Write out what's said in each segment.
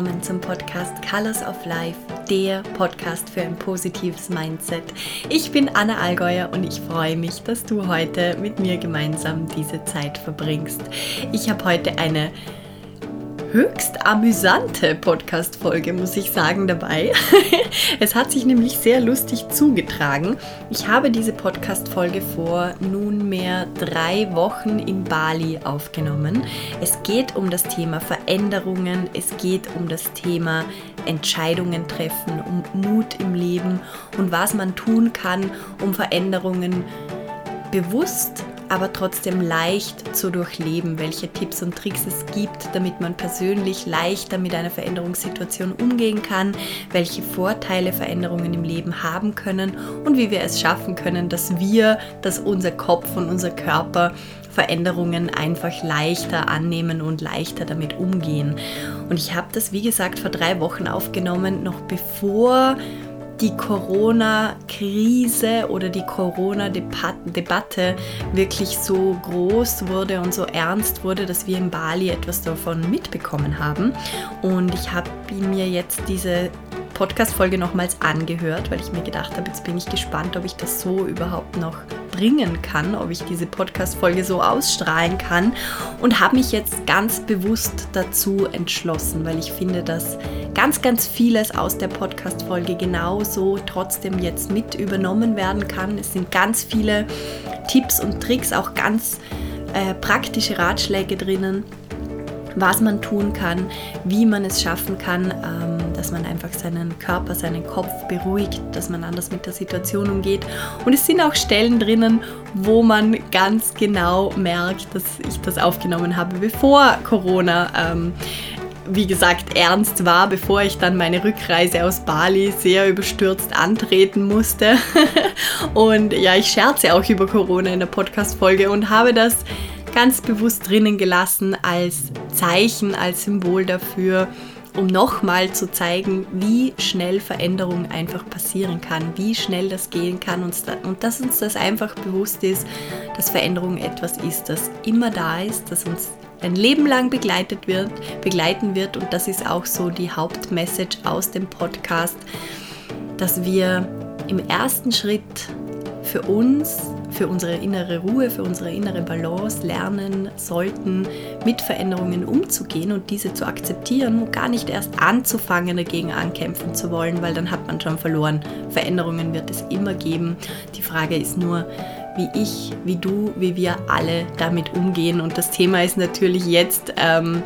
Willkommen zum Podcast Colors of Life, der Podcast für ein positives Mindset. Ich bin Anna Allgäuer und ich freue mich, dass du heute mit mir gemeinsam diese Zeit verbringst. Ich habe heute eine höchst amüsante Podcast-Folge, muss ich sagen, dabei. es hat sich nämlich sehr lustig zugetragen. Ich habe diese Podcast-Folge vor nunmehr drei Wochen in Bali aufgenommen. Es geht um das Thema Veränderungen, es geht um das Thema Entscheidungen treffen, um Mut im Leben und was man tun kann, um Veränderungen bewusst aber trotzdem leicht zu durchleben, welche Tipps und Tricks es gibt, damit man persönlich leichter mit einer Veränderungssituation umgehen kann, welche Vorteile Veränderungen im Leben haben können und wie wir es schaffen können, dass wir, dass unser Kopf und unser Körper Veränderungen einfach leichter annehmen und leichter damit umgehen. Und ich habe das, wie gesagt, vor drei Wochen aufgenommen, noch bevor die Corona-Krise oder die Corona-Debatte wirklich so groß wurde und so ernst wurde, dass wir in Bali etwas davon mitbekommen haben. Und ich habe mir jetzt diese Podcast-Folge nochmals angehört, weil ich mir gedacht habe, jetzt bin ich gespannt, ob ich das so überhaupt noch bringen kann, ob ich diese Podcast-Folge so ausstrahlen kann und habe mich jetzt ganz bewusst dazu entschlossen, weil ich finde, dass ganz, ganz vieles aus der Podcast-Folge genauso trotzdem jetzt mit übernommen werden kann. Es sind ganz viele Tipps und Tricks, auch ganz äh, praktische Ratschläge drinnen was man tun kann, wie man es schaffen kann, ähm, dass man einfach seinen Körper, seinen Kopf beruhigt, dass man anders mit der Situation umgeht. Und es sind auch Stellen drinnen, wo man ganz genau merkt, dass ich das aufgenommen habe, bevor Corona ähm, wie gesagt, ernst war, bevor ich dann meine Rückreise aus Bali sehr überstürzt antreten musste. und ja, ich scherze auch über Corona in der Podcast-Folge und habe das ganz bewusst drinnen gelassen als Zeichen, als Symbol dafür, um nochmal zu zeigen, wie schnell Veränderung einfach passieren kann, wie schnell das gehen kann und, und dass uns das einfach bewusst ist, dass Veränderung etwas ist, das immer da ist, das uns ein Leben lang begleitet wird, begleiten wird. Und das ist auch so die Hauptmessage aus dem Podcast, dass wir im ersten Schritt für uns für unsere innere Ruhe, für unsere innere Balance lernen sollten, mit Veränderungen umzugehen und diese zu akzeptieren und gar nicht erst anzufangen, dagegen ankämpfen zu wollen, weil dann hat man schon verloren. Veränderungen wird es immer geben. Die Frage ist nur, wie ich, wie du, wie wir alle damit umgehen. Und das Thema ist natürlich jetzt ähm,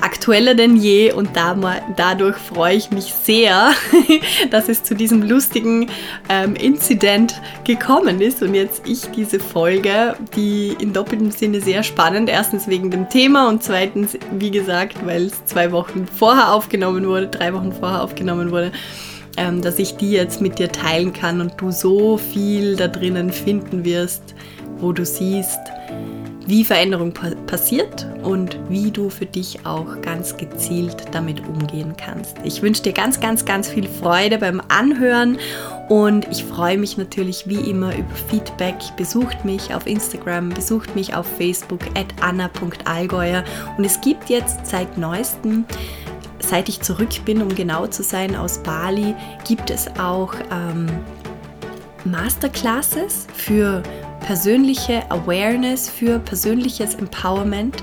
aktueller denn je. Und da, dadurch freue ich mich sehr, dass es zu diesem lustigen ähm, Incident gekommen ist. Und jetzt ich diese Folge, die in doppeltem Sinne sehr spannend, erstens wegen dem Thema und zweitens, wie gesagt, weil es zwei Wochen vorher aufgenommen wurde, drei Wochen vorher aufgenommen wurde, ähm, dass ich die jetzt mit dir teilen kann und du so viel da drinnen finden wirst, wo du siehst, wie Veränderung pa passiert und wie du für dich auch ganz gezielt damit umgehen kannst. Ich wünsche dir ganz, ganz, ganz viel Freude beim Anhören und ich freue mich natürlich wie immer über Feedback. Besucht mich auf Instagram, besucht mich auf Facebook at anna.allgäuer und es gibt jetzt seit neuestem seit ich zurück bin, um genau zu sein, aus Bali, gibt es auch ähm, Masterclasses für persönliche Awareness, für persönliches Empowerment.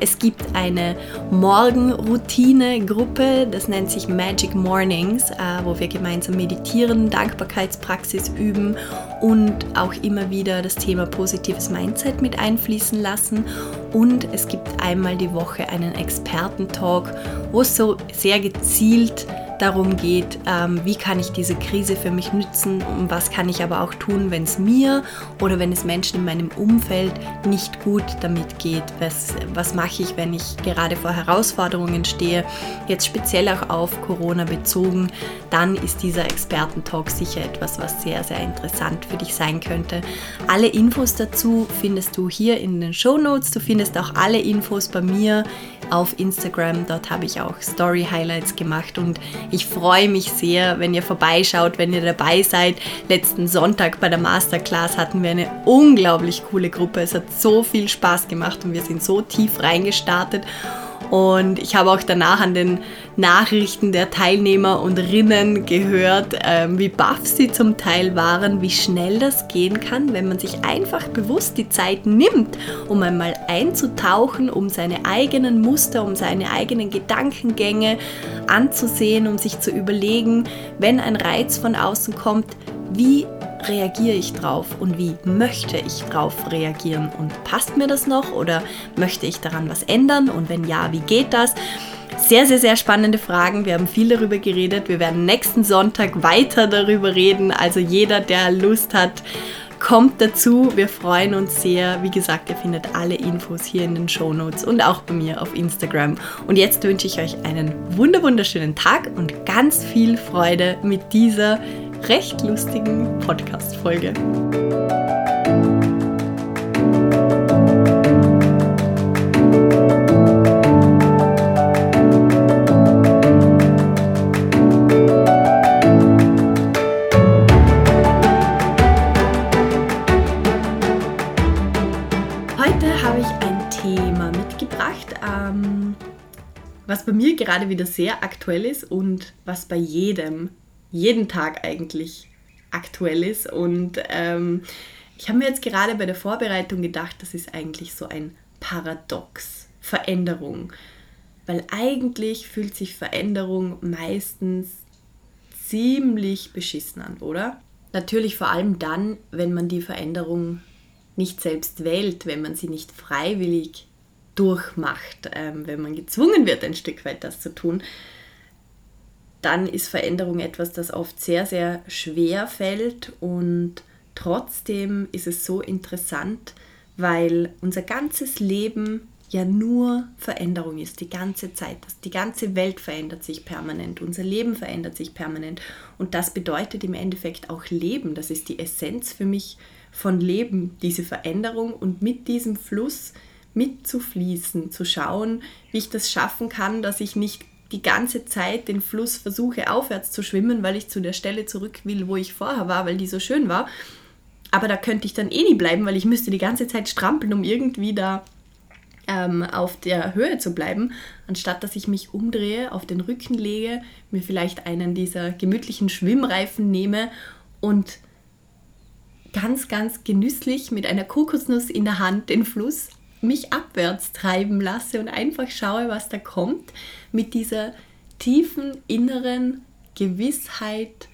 Es gibt eine Morgenroutine-Gruppe, das nennt sich Magic Mornings, äh, wo wir gemeinsam meditieren, Dankbarkeitspraxis üben und auch immer wieder das Thema positives Mindset mit einfließen lassen. Und es gibt einmal die Woche einen Experten-Talk, wo es so sehr gezielt darum geht, ähm, wie kann ich diese Krise für mich nützen und was kann ich aber auch tun, wenn es mir oder wenn es Menschen in meinem Umfeld nicht gut damit geht. Was, was mache ich, wenn ich gerade vor Herausforderungen stehe, jetzt speziell auch auf Corona bezogen, dann ist dieser Expertentalk sicher etwas, was sehr, sehr interessant für dich sein könnte. Alle Infos dazu findest du hier in den Show Notes. Du findest auch alle Infos bei mir auf Instagram. Dort habe ich auch Story Highlights gemacht und ich freue mich sehr, wenn ihr vorbeischaut, wenn ihr dabei seid. Letzten Sonntag bei der Masterclass hatten wir eine unglaublich coole Gruppe. Es hat so viel Spaß gemacht und wir sind so tief reingestartet. Und ich habe auch danach an den Nachrichten der Teilnehmer und Rinnen gehört, ähm, wie baff sie zum Teil waren, wie schnell das gehen kann, wenn man sich einfach bewusst die Zeit nimmt, um einmal einzutauchen, um seine eigenen Muster, um seine eigenen Gedankengänge anzusehen, um sich zu überlegen, wenn ein Reiz von außen kommt, wie reagiere ich drauf und wie möchte ich drauf reagieren und passt mir das noch oder möchte ich daran was ändern und wenn ja, wie geht das? Sehr, sehr, sehr spannende Fragen. Wir haben viel darüber geredet. Wir werden nächsten Sonntag weiter darüber reden. Also jeder, der Lust hat, kommt dazu. Wir freuen uns sehr. Wie gesagt, ihr findet alle Infos hier in den Show Notes und auch bei mir auf Instagram. Und jetzt wünsche ich euch einen wunderschönen Tag und ganz viel Freude mit dieser recht lustigen Podcast-Folge. Heute habe ich ein Thema mitgebracht, ähm, was bei mir gerade wieder sehr aktuell ist und was bei jedem jeden Tag eigentlich aktuell ist. Und ähm, ich habe mir jetzt gerade bei der Vorbereitung gedacht, das ist eigentlich so ein Paradox, Veränderung. Weil eigentlich fühlt sich Veränderung meistens ziemlich beschissen an, oder? Natürlich vor allem dann, wenn man die Veränderung nicht selbst wählt, wenn man sie nicht freiwillig durchmacht, ähm, wenn man gezwungen wird, ein Stück weit das zu tun dann ist Veränderung etwas, das oft sehr, sehr schwer fällt und trotzdem ist es so interessant, weil unser ganzes Leben ja nur Veränderung ist, die ganze Zeit. Die ganze Welt verändert sich permanent, unser Leben verändert sich permanent und das bedeutet im Endeffekt auch Leben. Das ist die Essenz für mich von Leben, diese Veränderung und mit diesem Fluss mitzufließen, zu schauen, wie ich das schaffen kann, dass ich nicht die ganze Zeit den Fluss versuche aufwärts zu schwimmen, weil ich zu der Stelle zurück will, wo ich vorher war, weil die so schön war. Aber da könnte ich dann eh nie bleiben, weil ich müsste die ganze Zeit strampeln, um irgendwie da ähm, auf der Höhe zu bleiben, anstatt dass ich mich umdrehe, auf den Rücken lege, mir vielleicht einen dieser gemütlichen Schwimmreifen nehme und ganz, ganz genüsslich mit einer Kokosnuss in der Hand den Fluss mich abwärts treiben lasse und einfach schaue, was da kommt, mit dieser tiefen inneren Gewissheit,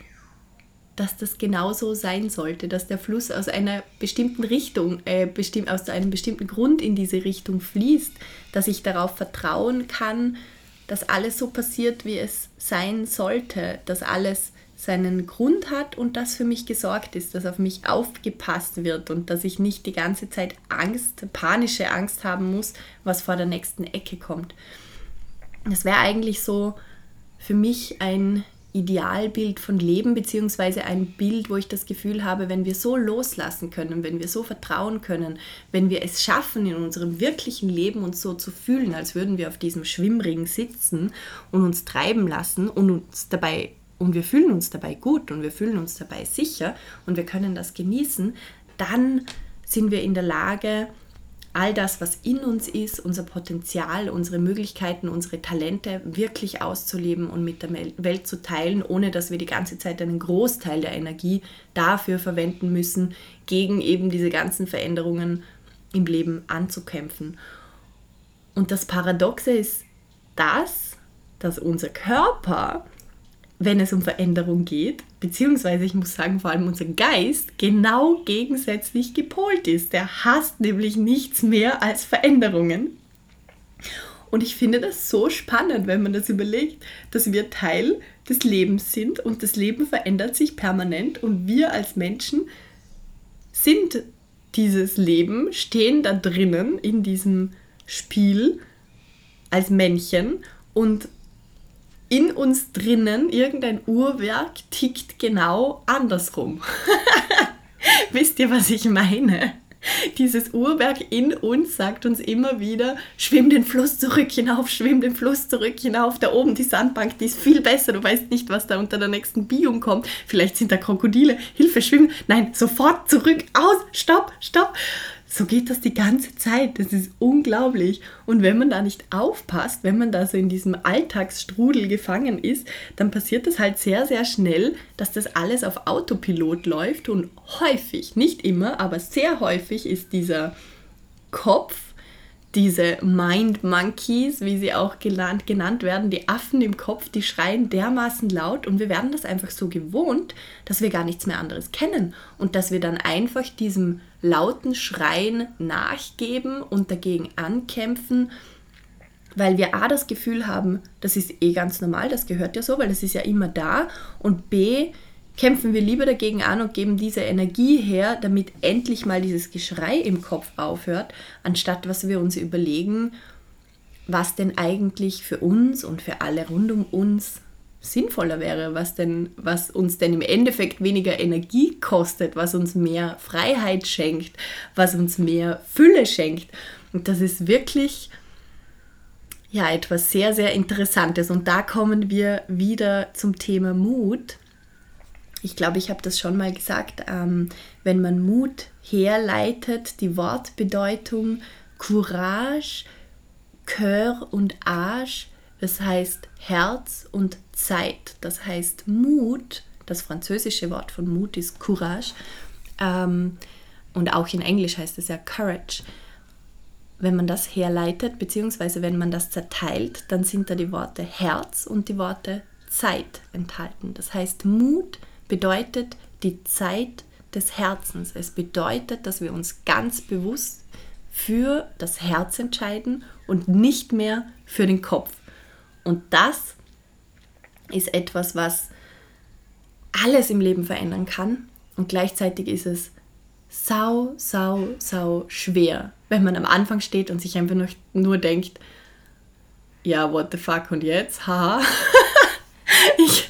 dass das genauso sein sollte, dass der Fluss aus einer bestimmten Richtung, äh, bestimm aus einem bestimmten Grund in diese Richtung fließt, dass ich darauf vertrauen kann, dass alles so passiert, wie es sein sollte, dass alles seinen Grund hat und dass für mich gesorgt ist, dass auf mich aufgepasst wird und dass ich nicht die ganze Zeit Angst, panische Angst haben muss, was vor der nächsten Ecke kommt. Das wäre eigentlich so für mich ein Idealbild von Leben, beziehungsweise ein Bild, wo ich das Gefühl habe, wenn wir so loslassen können, wenn wir so vertrauen können, wenn wir es schaffen, in unserem wirklichen Leben uns so zu fühlen, als würden wir auf diesem Schwimmring sitzen und uns treiben lassen und uns dabei und wir fühlen uns dabei gut und wir fühlen uns dabei sicher und wir können das genießen, dann sind wir in der Lage, all das, was in uns ist, unser Potenzial, unsere Möglichkeiten, unsere Talente wirklich auszuleben und mit der Welt zu teilen, ohne dass wir die ganze Zeit einen Großteil der Energie dafür verwenden müssen, gegen eben diese ganzen Veränderungen im Leben anzukämpfen. Und das Paradoxe ist das, dass unser Körper wenn es um Veränderung geht, beziehungsweise ich muss sagen, vor allem unser Geist genau gegensätzlich gepolt ist. Der hasst nämlich nichts mehr als Veränderungen. Und ich finde das so spannend, wenn man das überlegt, dass wir Teil des Lebens sind und das Leben verändert sich permanent und wir als Menschen sind dieses Leben, stehen da drinnen in diesem Spiel als Männchen und in uns drinnen irgendein Uhrwerk tickt genau andersrum. Wisst ihr, was ich meine? Dieses Uhrwerk in uns sagt uns immer wieder, schwimm den Fluss zurück hinauf, schwimm den Fluss zurück hinauf. Da oben die Sandbank, die ist viel besser. Du weißt nicht, was da unter der nächsten Biom kommt. Vielleicht sind da Krokodile. Hilfe, schwimmen. Nein, sofort zurück, aus, stopp, stopp. So geht das die ganze Zeit. Das ist unglaublich. Und wenn man da nicht aufpasst, wenn man da so in diesem Alltagsstrudel gefangen ist, dann passiert das halt sehr, sehr schnell, dass das alles auf Autopilot läuft. Und häufig, nicht immer, aber sehr häufig ist dieser Kopf diese Mind Monkeys, wie sie auch genannt, genannt werden, die Affen im Kopf, die schreien dermaßen laut und wir werden das einfach so gewohnt, dass wir gar nichts mehr anderes kennen und dass wir dann einfach diesem lauten Schreien nachgeben und dagegen ankämpfen, weil wir A das Gefühl haben, das ist eh ganz normal, das gehört ja so, weil das ist ja immer da und B kämpfen wir lieber dagegen an und geben diese Energie her, damit endlich mal dieses Geschrei im Kopf aufhört, anstatt was wir uns überlegen, was denn eigentlich für uns und für alle rund um uns sinnvoller wäre, was, denn, was uns denn im Endeffekt weniger Energie kostet, was uns mehr Freiheit schenkt, was uns mehr Fülle schenkt. Und das ist wirklich ja etwas sehr, sehr Interessantes. Und da kommen wir wieder zum Thema Mut ich glaube, ich habe das schon mal gesagt, ähm, wenn man Mut herleitet, die Wortbedeutung Courage, Cœur und Age, das heißt Herz und Zeit. Das heißt Mut, das französische Wort von Mut ist Courage. Ähm, und auch in Englisch heißt es ja Courage. Wenn man das herleitet, beziehungsweise wenn man das zerteilt, dann sind da die Worte Herz und die Worte Zeit enthalten. Das heißt, Mut bedeutet die Zeit des Herzens. Es bedeutet, dass wir uns ganz bewusst für das Herz entscheiden und nicht mehr für den Kopf. Und das ist etwas, was alles im Leben verändern kann. Und gleichzeitig ist es sau, sau, sau schwer, wenn man am Anfang steht und sich einfach nur, nur denkt, ja, what the fuck und jetzt? Haha. ich,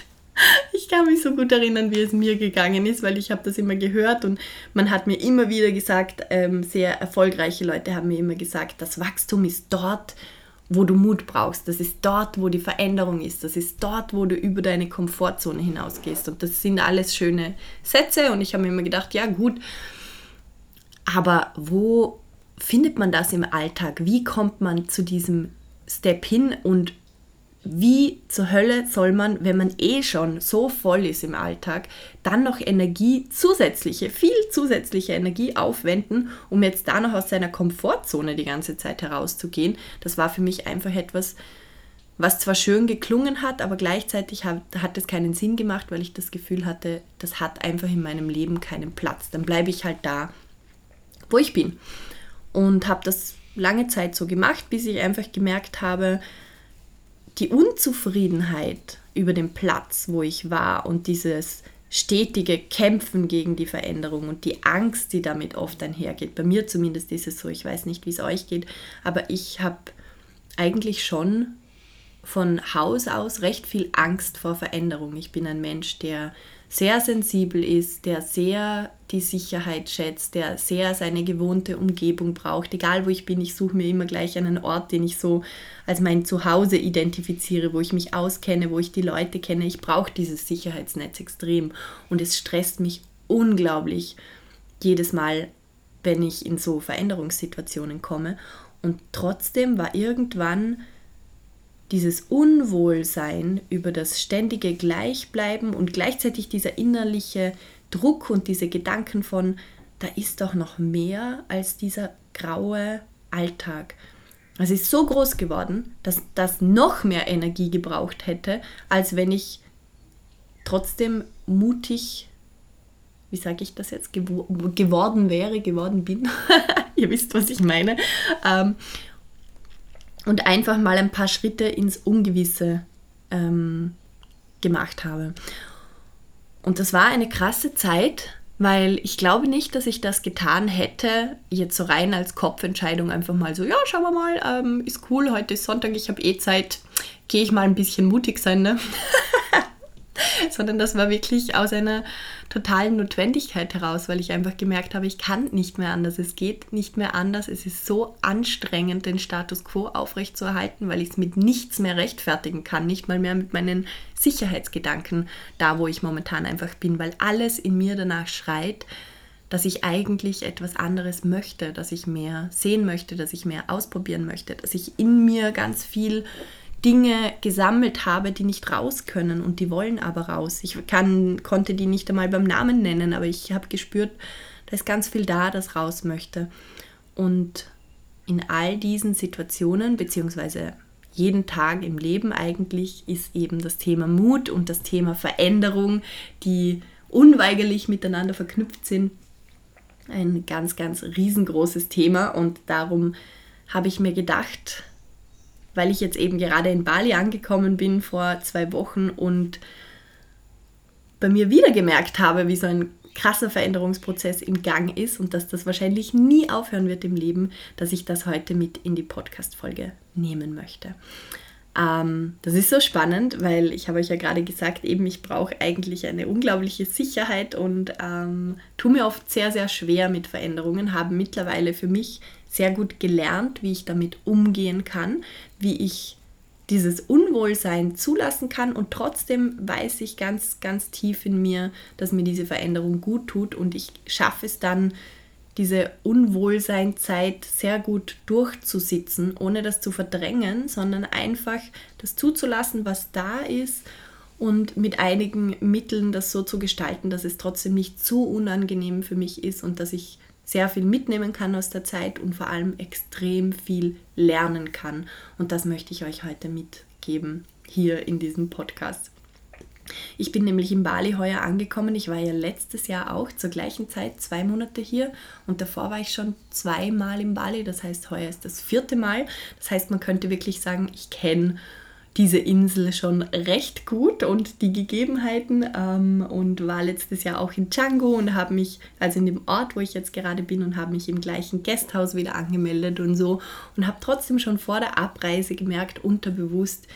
ich kann mich so gut erinnern, wie es mir gegangen ist, weil ich habe das immer gehört und man hat mir immer wieder gesagt, ähm, sehr erfolgreiche Leute haben mir immer gesagt, das Wachstum ist dort, wo du Mut brauchst. Das ist dort, wo die Veränderung ist. Das ist dort, wo du über deine Komfortzone hinausgehst. Und das sind alles schöne Sätze und ich habe mir immer gedacht, ja gut, aber wo findet man das im Alltag? Wie kommt man zu diesem Step hin und wie zur Hölle soll man, wenn man eh schon so voll ist im Alltag, dann noch Energie, zusätzliche, viel zusätzliche Energie aufwenden, um jetzt da noch aus seiner Komfortzone die ganze Zeit herauszugehen? Das war für mich einfach etwas, was zwar schön geklungen hat, aber gleichzeitig hat, hat es keinen Sinn gemacht, weil ich das Gefühl hatte, das hat einfach in meinem Leben keinen Platz. Dann bleibe ich halt da, wo ich bin. Und habe das lange Zeit so gemacht, bis ich einfach gemerkt habe, die Unzufriedenheit über den Platz, wo ich war und dieses stetige Kämpfen gegen die Veränderung und die Angst, die damit oft einhergeht. Bei mir zumindest ist es so, ich weiß nicht, wie es euch geht, aber ich habe eigentlich schon von Haus aus recht viel Angst vor Veränderung. Ich bin ein Mensch, der sehr sensibel ist, der sehr die Sicherheit schätzt, der sehr seine gewohnte Umgebung braucht. Egal wo ich bin, ich suche mir immer gleich einen Ort, den ich so als mein Zuhause identifiziere, wo ich mich auskenne, wo ich die Leute kenne. Ich brauche dieses Sicherheitsnetz extrem und es stresst mich unglaublich jedes Mal, wenn ich in so Veränderungssituationen komme. Und trotzdem war irgendwann dieses Unwohlsein über das ständige Gleichbleiben und gleichzeitig dieser innerliche Druck und diese Gedanken von, da ist doch noch mehr als dieser graue Alltag. Es ist so groß geworden, dass das noch mehr Energie gebraucht hätte, als wenn ich trotzdem mutig, wie sage ich das jetzt, geworden wäre, geworden bin. Ihr wisst, was ich meine. Ähm, und einfach mal ein paar Schritte ins Ungewisse ähm, gemacht habe. Und das war eine krasse Zeit, weil ich glaube nicht, dass ich das getan hätte, jetzt so rein als Kopfentscheidung einfach mal so, ja, schauen wir mal, ähm, ist cool, heute ist Sonntag, ich habe eh Zeit, gehe ich mal ein bisschen mutig sein, ne? sondern das war wirklich aus einer totalen Notwendigkeit heraus, weil ich einfach gemerkt habe, ich kann nicht mehr anders, es geht nicht mehr anders, es ist so anstrengend, den Status quo aufrechtzuerhalten, weil ich es mit nichts mehr rechtfertigen kann, nicht mal mehr mit meinen Sicherheitsgedanken, da wo ich momentan einfach bin, weil alles in mir danach schreit, dass ich eigentlich etwas anderes möchte, dass ich mehr sehen möchte, dass ich mehr ausprobieren möchte, dass ich in mir ganz viel Dinge gesammelt habe, die nicht raus können und die wollen aber raus. Ich kann, konnte die nicht einmal beim Namen nennen, aber ich habe gespürt, da ist ganz viel da, das raus möchte. Und in all diesen Situationen, beziehungsweise jeden Tag im Leben eigentlich, ist eben das Thema Mut und das Thema Veränderung, die unweigerlich miteinander verknüpft sind, ein ganz, ganz riesengroßes Thema. Und darum habe ich mir gedacht, weil ich jetzt eben gerade in Bali angekommen bin vor zwei Wochen und bei mir wieder gemerkt habe, wie so ein krasser Veränderungsprozess im Gang ist und dass das wahrscheinlich nie aufhören wird im Leben, dass ich das heute mit in die Podcast-Folge nehmen möchte. Ähm, das ist so spannend, weil ich habe euch ja gerade gesagt, eben ich brauche eigentlich eine unglaubliche Sicherheit und ähm, tue mir oft sehr, sehr schwer mit Veränderungen, habe mittlerweile für mich sehr gut gelernt, wie ich damit umgehen kann, wie ich dieses Unwohlsein zulassen kann. Und trotzdem weiß ich ganz, ganz tief in mir, dass mir diese Veränderung gut tut. Und ich schaffe es dann, diese Unwohlseinzeit sehr gut durchzusitzen, ohne das zu verdrängen, sondern einfach das zuzulassen, was da ist und mit einigen Mitteln das so zu gestalten, dass es trotzdem nicht zu unangenehm für mich ist und dass ich sehr viel mitnehmen kann aus der Zeit und vor allem extrem viel lernen kann. Und das möchte ich euch heute mitgeben hier in diesem Podcast. Ich bin nämlich in Bali heuer angekommen. Ich war ja letztes Jahr auch zur gleichen Zeit zwei Monate hier und davor war ich schon zweimal in Bali. Das heißt, heuer ist das vierte Mal. Das heißt, man könnte wirklich sagen, ich kenne diese Insel schon recht gut und die Gegebenheiten ähm, und war letztes Jahr auch in Django und habe mich, also in dem Ort, wo ich jetzt gerade bin und habe mich im gleichen Gasthaus wieder angemeldet und so und habe trotzdem schon vor der Abreise gemerkt, unterbewusst,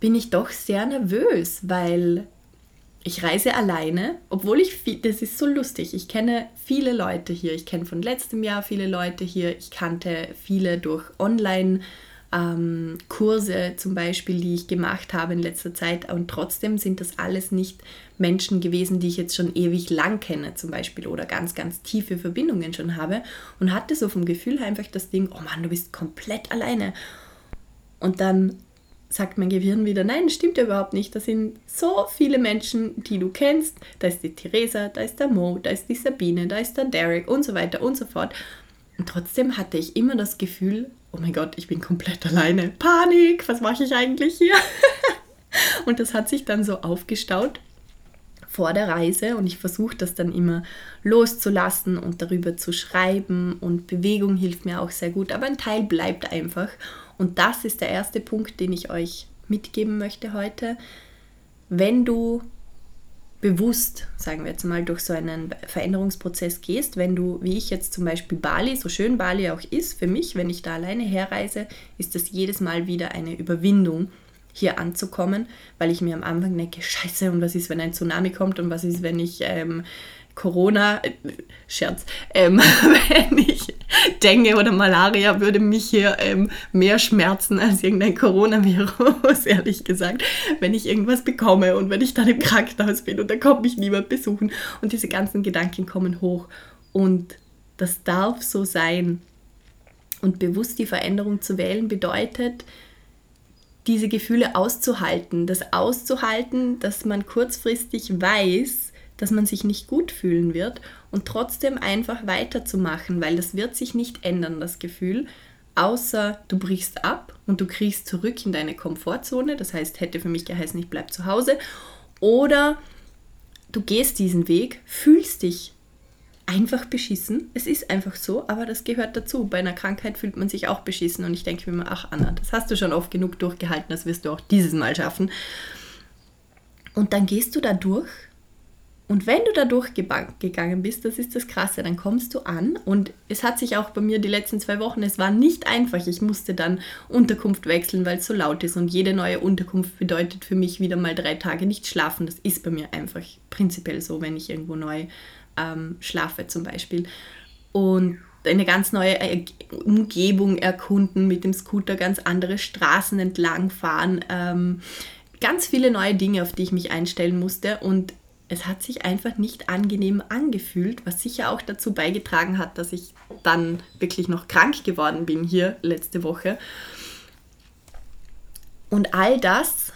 bin ich doch sehr nervös, weil ich reise alleine, obwohl ich viel, das ist so lustig. Ich kenne viele Leute hier. Ich kenne von letztem Jahr viele Leute hier. Ich kannte viele durch Online- ähm, Kurse zum Beispiel, die ich gemacht habe in letzter Zeit. Und trotzdem sind das alles nicht Menschen gewesen, die ich jetzt schon ewig lang kenne zum Beispiel oder ganz, ganz tiefe Verbindungen schon habe. Und hatte so vom Gefühl einfach das Ding, oh Mann, du bist komplett alleine. Und dann sagt mein Gehirn wieder, nein, stimmt ja überhaupt nicht. Da sind so viele Menschen, die du kennst. Da ist die Theresa, da ist der Mo, da ist die Sabine, da ist der Derek und so weiter und so fort. Und trotzdem hatte ich immer das Gefühl, oh mein Gott, ich bin komplett alleine. Panik, was mache ich eigentlich hier? und das hat sich dann so aufgestaut vor der Reise und ich versuche das dann immer loszulassen und darüber zu schreiben und Bewegung hilft mir auch sehr gut, aber ein Teil bleibt einfach und das ist der erste Punkt, den ich euch mitgeben möchte heute. Wenn du bewusst, sagen wir jetzt mal, durch so einen Veränderungsprozess gehst, wenn du, wie ich jetzt zum Beispiel Bali, so schön Bali auch ist, für mich, wenn ich da alleine herreise, ist das jedes Mal wieder eine Überwindung, hier anzukommen, weil ich mir am Anfang denke, scheiße, und was ist, wenn ein Tsunami kommt und was ist, wenn ich ähm, Corona, äh, Scherz, ähm, wenn ich Dengue oder Malaria würde mich hier ähm, mehr schmerzen als irgendein Coronavirus, ehrlich gesagt, wenn ich irgendwas bekomme und wenn ich dann im Krankenhaus bin und da kommt mich niemand besuchen. Und diese ganzen Gedanken kommen hoch. Und das darf so sein. Und bewusst die Veränderung zu wählen bedeutet, diese Gefühle auszuhalten, das auszuhalten, dass man kurzfristig weiß, dass man sich nicht gut fühlen wird und trotzdem einfach weiterzumachen, weil das wird sich nicht ändern, das Gefühl, außer du brichst ab und du kriegst zurück in deine Komfortzone, das heißt, hätte für mich geheißen, ich bleibe zu Hause, oder du gehst diesen Weg, fühlst dich einfach beschissen. Es ist einfach so, aber das gehört dazu. Bei einer Krankheit fühlt man sich auch beschissen und ich denke mir, ach Anna, das hast du schon oft genug durchgehalten, das wirst du auch dieses Mal schaffen. Und dann gehst du da durch und wenn du da durchgegangen bist, das ist das Krasse, dann kommst du an und es hat sich auch bei mir die letzten zwei Wochen, es war nicht einfach. Ich musste dann Unterkunft wechseln, weil es so laut ist und jede neue Unterkunft bedeutet für mich wieder mal drei Tage nicht schlafen. Das ist bei mir einfach prinzipiell so, wenn ich irgendwo neu ähm, schlafe zum Beispiel. Und eine ganz neue Umgebung erkunden, mit dem Scooter ganz andere Straßen entlang fahren. Ähm, ganz viele neue Dinge, auf die ich mich einstellen musste und es hat sich einfach nicht angenehm angefühlt, was sicher auch dazu beigetragen hat, dass ich dann wirklich noch krank geworden bin hier letzte Woche. Und all das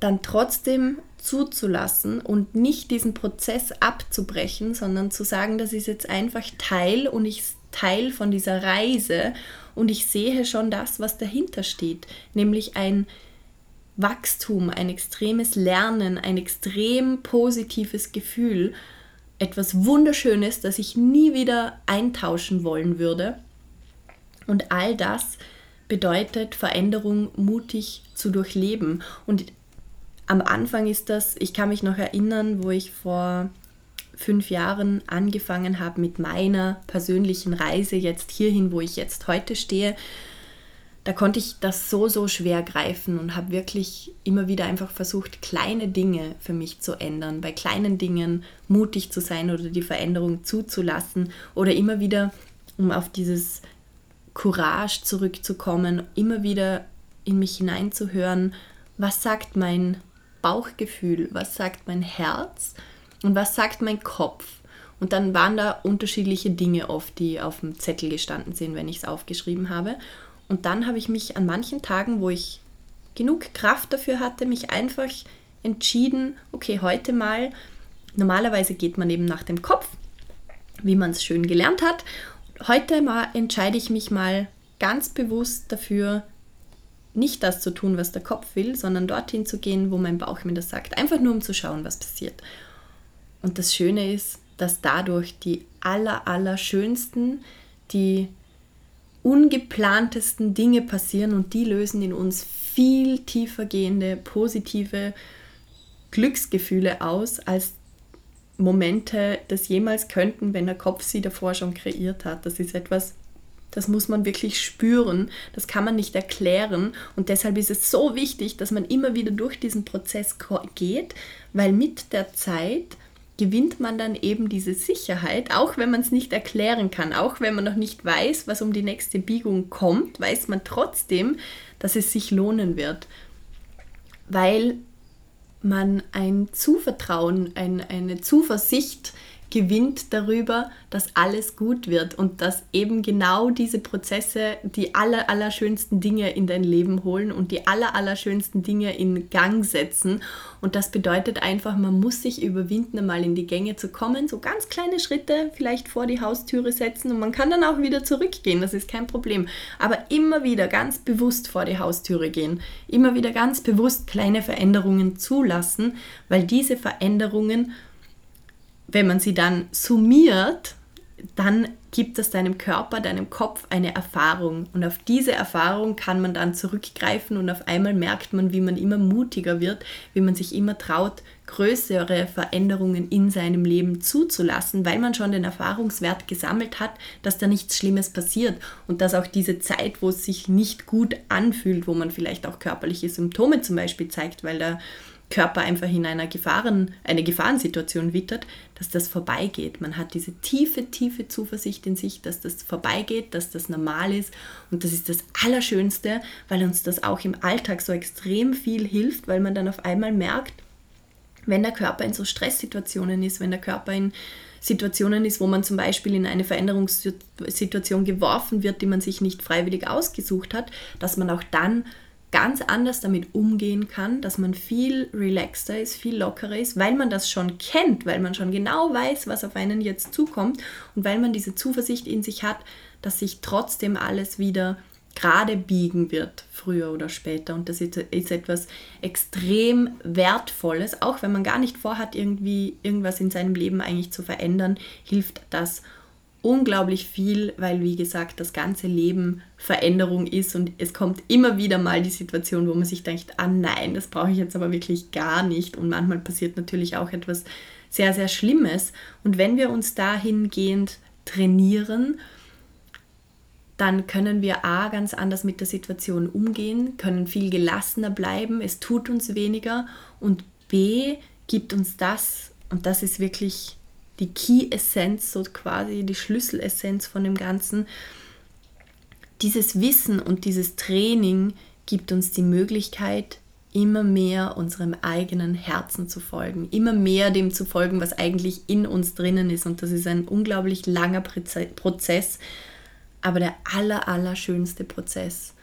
dann trotzdem zuzulassen und nicht diesen Prozess abzubrechen, sondern zu sagen, das ist jetzt einfach Teil und ich Teil von dieser Reise und ich sehe schon das, was dahinter steht, nämlich ein Wachstum, ein extremes Lernen, ein extrem positives Gefühl, etwas Wunderschönes, das ich nie wieder eintauschen wollen würde. Und all das bedeutet Veränderung mutig zu durchleben. Und am Anfang ist das, ich kann mich noch erinnern, wo ich vor fünf Jahren angefangen habe mit meiner persönlichen Reise jetzt hierhin, wo ich jetzt heute stehe da konnte ich das so, so schwer greifen und habe wirklich immer wieder einfach versucht, kleine Dinge für mich zu ändern, bei kleinen Dingen mutig zu sein oder die Veränderung zuzulassen oder immer wieder, um auf dieses Courage zurückzukommen, immer wieder in mich hineinzuhören, was sagt mein Bauchgefühl, was sagt mein Herz und was sagt mein Kopf. Und dann waren da unterschiedliche Dinge oft, die auf dem Zettel gestanden sind, wenn ich es aufgeschrieben habe. Und dann habe ich mich an manchen Tagen, wo ich genug Kraft dafür hatte, mich einfach entschieden, okay, heute mal, normalerweise geht man eben nach dem Kopf, wie man es schön gelernt hat. Heute mal entscheide ich mich mal ganz bewusst dafür, nicht das zu tun, was der Kopf will, sondern dorthin zu gehen, wo mein Bauch mir das sagt. Einfach nur, um zu schauen, was passiert. Und das Schöne ist, dass dadurch die aller, aller schönsten, die ungeplantesten Dinge passieren und die lösen in uns viel tiefer gehende positive Glücksgefühle aus, als Momente das jemals könnten, wenn der Kopf sie davor schon kreiert hat. Das ist etwas, das muss man wirklich spüren, das kann man nicht erklären und deshalb ist es so wichtig, dass man immer wieder durch diesen Prozess geht, weil mit der Zeit gewinnt man dann eben diese Sicherheit, auch wenn man es nicht erklären kann, auch wenn man noch nicht weiß, was um die nächste Biegung kommt, weiß man trotzdem, dass es sich lohnen wird, weil man ein Zuvertrauen, ein, eine Zuversicht gewinnt darüber, dass alles gut wird und dass eben genau diese Prozesse die aller, allerschönsten Dinge in dein Leben holen und die aller, allerschönsten Dinge in Gang setzen. Und das bedeutet einfach, man muss sich überwinden, einmal in die Gänge zu kommen, so ganz kleine Schritte vielleicht vor die Haustüre setzen und man kann dann auch wieder zurückgehen, das ist kein Problem. Aber immer wieder ganz bewusst vor die Haustüre gehen, immer wieder ganz bewusst kleine Veränderungen zulassen, weil diese Veränderungen wenn man sie dann summiert, dann gibt es deinem Körper, deinem Kopf eine Erfahrung. Und auf diese Erfahrung kann man dann zurückgreifen und auf einmal merkt man, wie man immer mutiger wird, wie man sich immer traut, größere Veränderungen in seinem Leben zuzulassen, weil man schon den Erfahrungswert gesammelt hat, dass da nichts Schlimmes passiert und dass auch diese Zeit, wo es sich nicht gut anfühlt, wo man vielleicht auch körperliche Symptome zum Beispiel zeigt, weil da Körper einfach in einer Gefahren, eine Gefahrensituation wittert, dass das vorbeigeht. Man hat diese tiefe, tiefe Zuversicht in sich, dass das vorbeigeht, dass das normal ist. Und das ist das Allerschönste, weil uns das auch im Alltag so extrem viel hilft, weil man dann auf einmal merkt, wenn der Körper in so Stresssituationen ist, wenn der Körper in Situationen ist, wo man zum Beispiel in eine Veränderungssituation geworfen wird, die man sich nicht freiwillig ausgesucht hat, dass man auch dann ganz anders damit umgehen kann, dass man viel relaxter ist, viel lockerer ist, weil man das schon kennt, weil man schon genau weiß, was auf einen jetzt zukommt und weil man diese Zuversicht in sich hat, dass sich trotzdem alles wieder gerade biegen wird, früher oder später. Und das ist, etwas extrem Wertvolles, auch wenn man gar nicht vorhat, irgendwie irgendwas in seinem Leben eigentlich zu verändern, hilft das unglaublich viel, weil wie gesagt das ganze Leben Veränderung ist und es kommt immer wieder mal die Situation, wo man sich denkt, ah nein, das brauche ich jetzt aber wirklich gar nicht. Und manchmal passiert natürlich auch etwas sehr, sehr Schlimmes. Und wenn wir uns dahingehend trainieren, dann können wir A ganz anders mit der Situation umgehen, können viel gelassener bleiben, es tut uns weniger und B gibt uns das, und das ist wirklich die Key-Essenz, so quasi die Schlüsselessenz von dem Ganzen. Dieses Wissen und dieses Training gibt uns die Möglichkeit, immer mehr unserem eigenen Herzen zu folgen, immer mehr dem zu folgen, was eigentlich in uns drinnen ist. Und das ist ein unglaublich langer Prozess, aber der aller, aller schönste Prozess,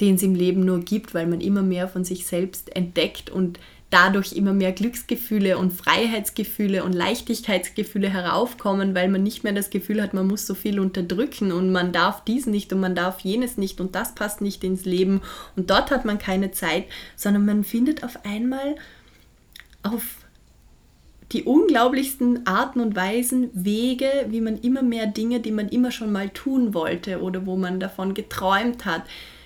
den es im Leben nur gibt, weil man immer mehr von sich selbst entdeckt und dadurch immer mehr Glücksgefühle und Freiheitsgefühle und Leichtigkeitsgefühle heraufkommen, weil man nicht mehr das Gefühl hat, man muss so viel unterdrücken und man darf dies nicht und man darf jenes nicht und das passt nicht ins Leben und dort hat man keine Zeit, sondern man findet auf einmal auf die unglaublichsten Arten und Weisen Wege, wie man immer mehr Dinge, die man immer schon mal tun wollte oder wo man davon geträumt hat,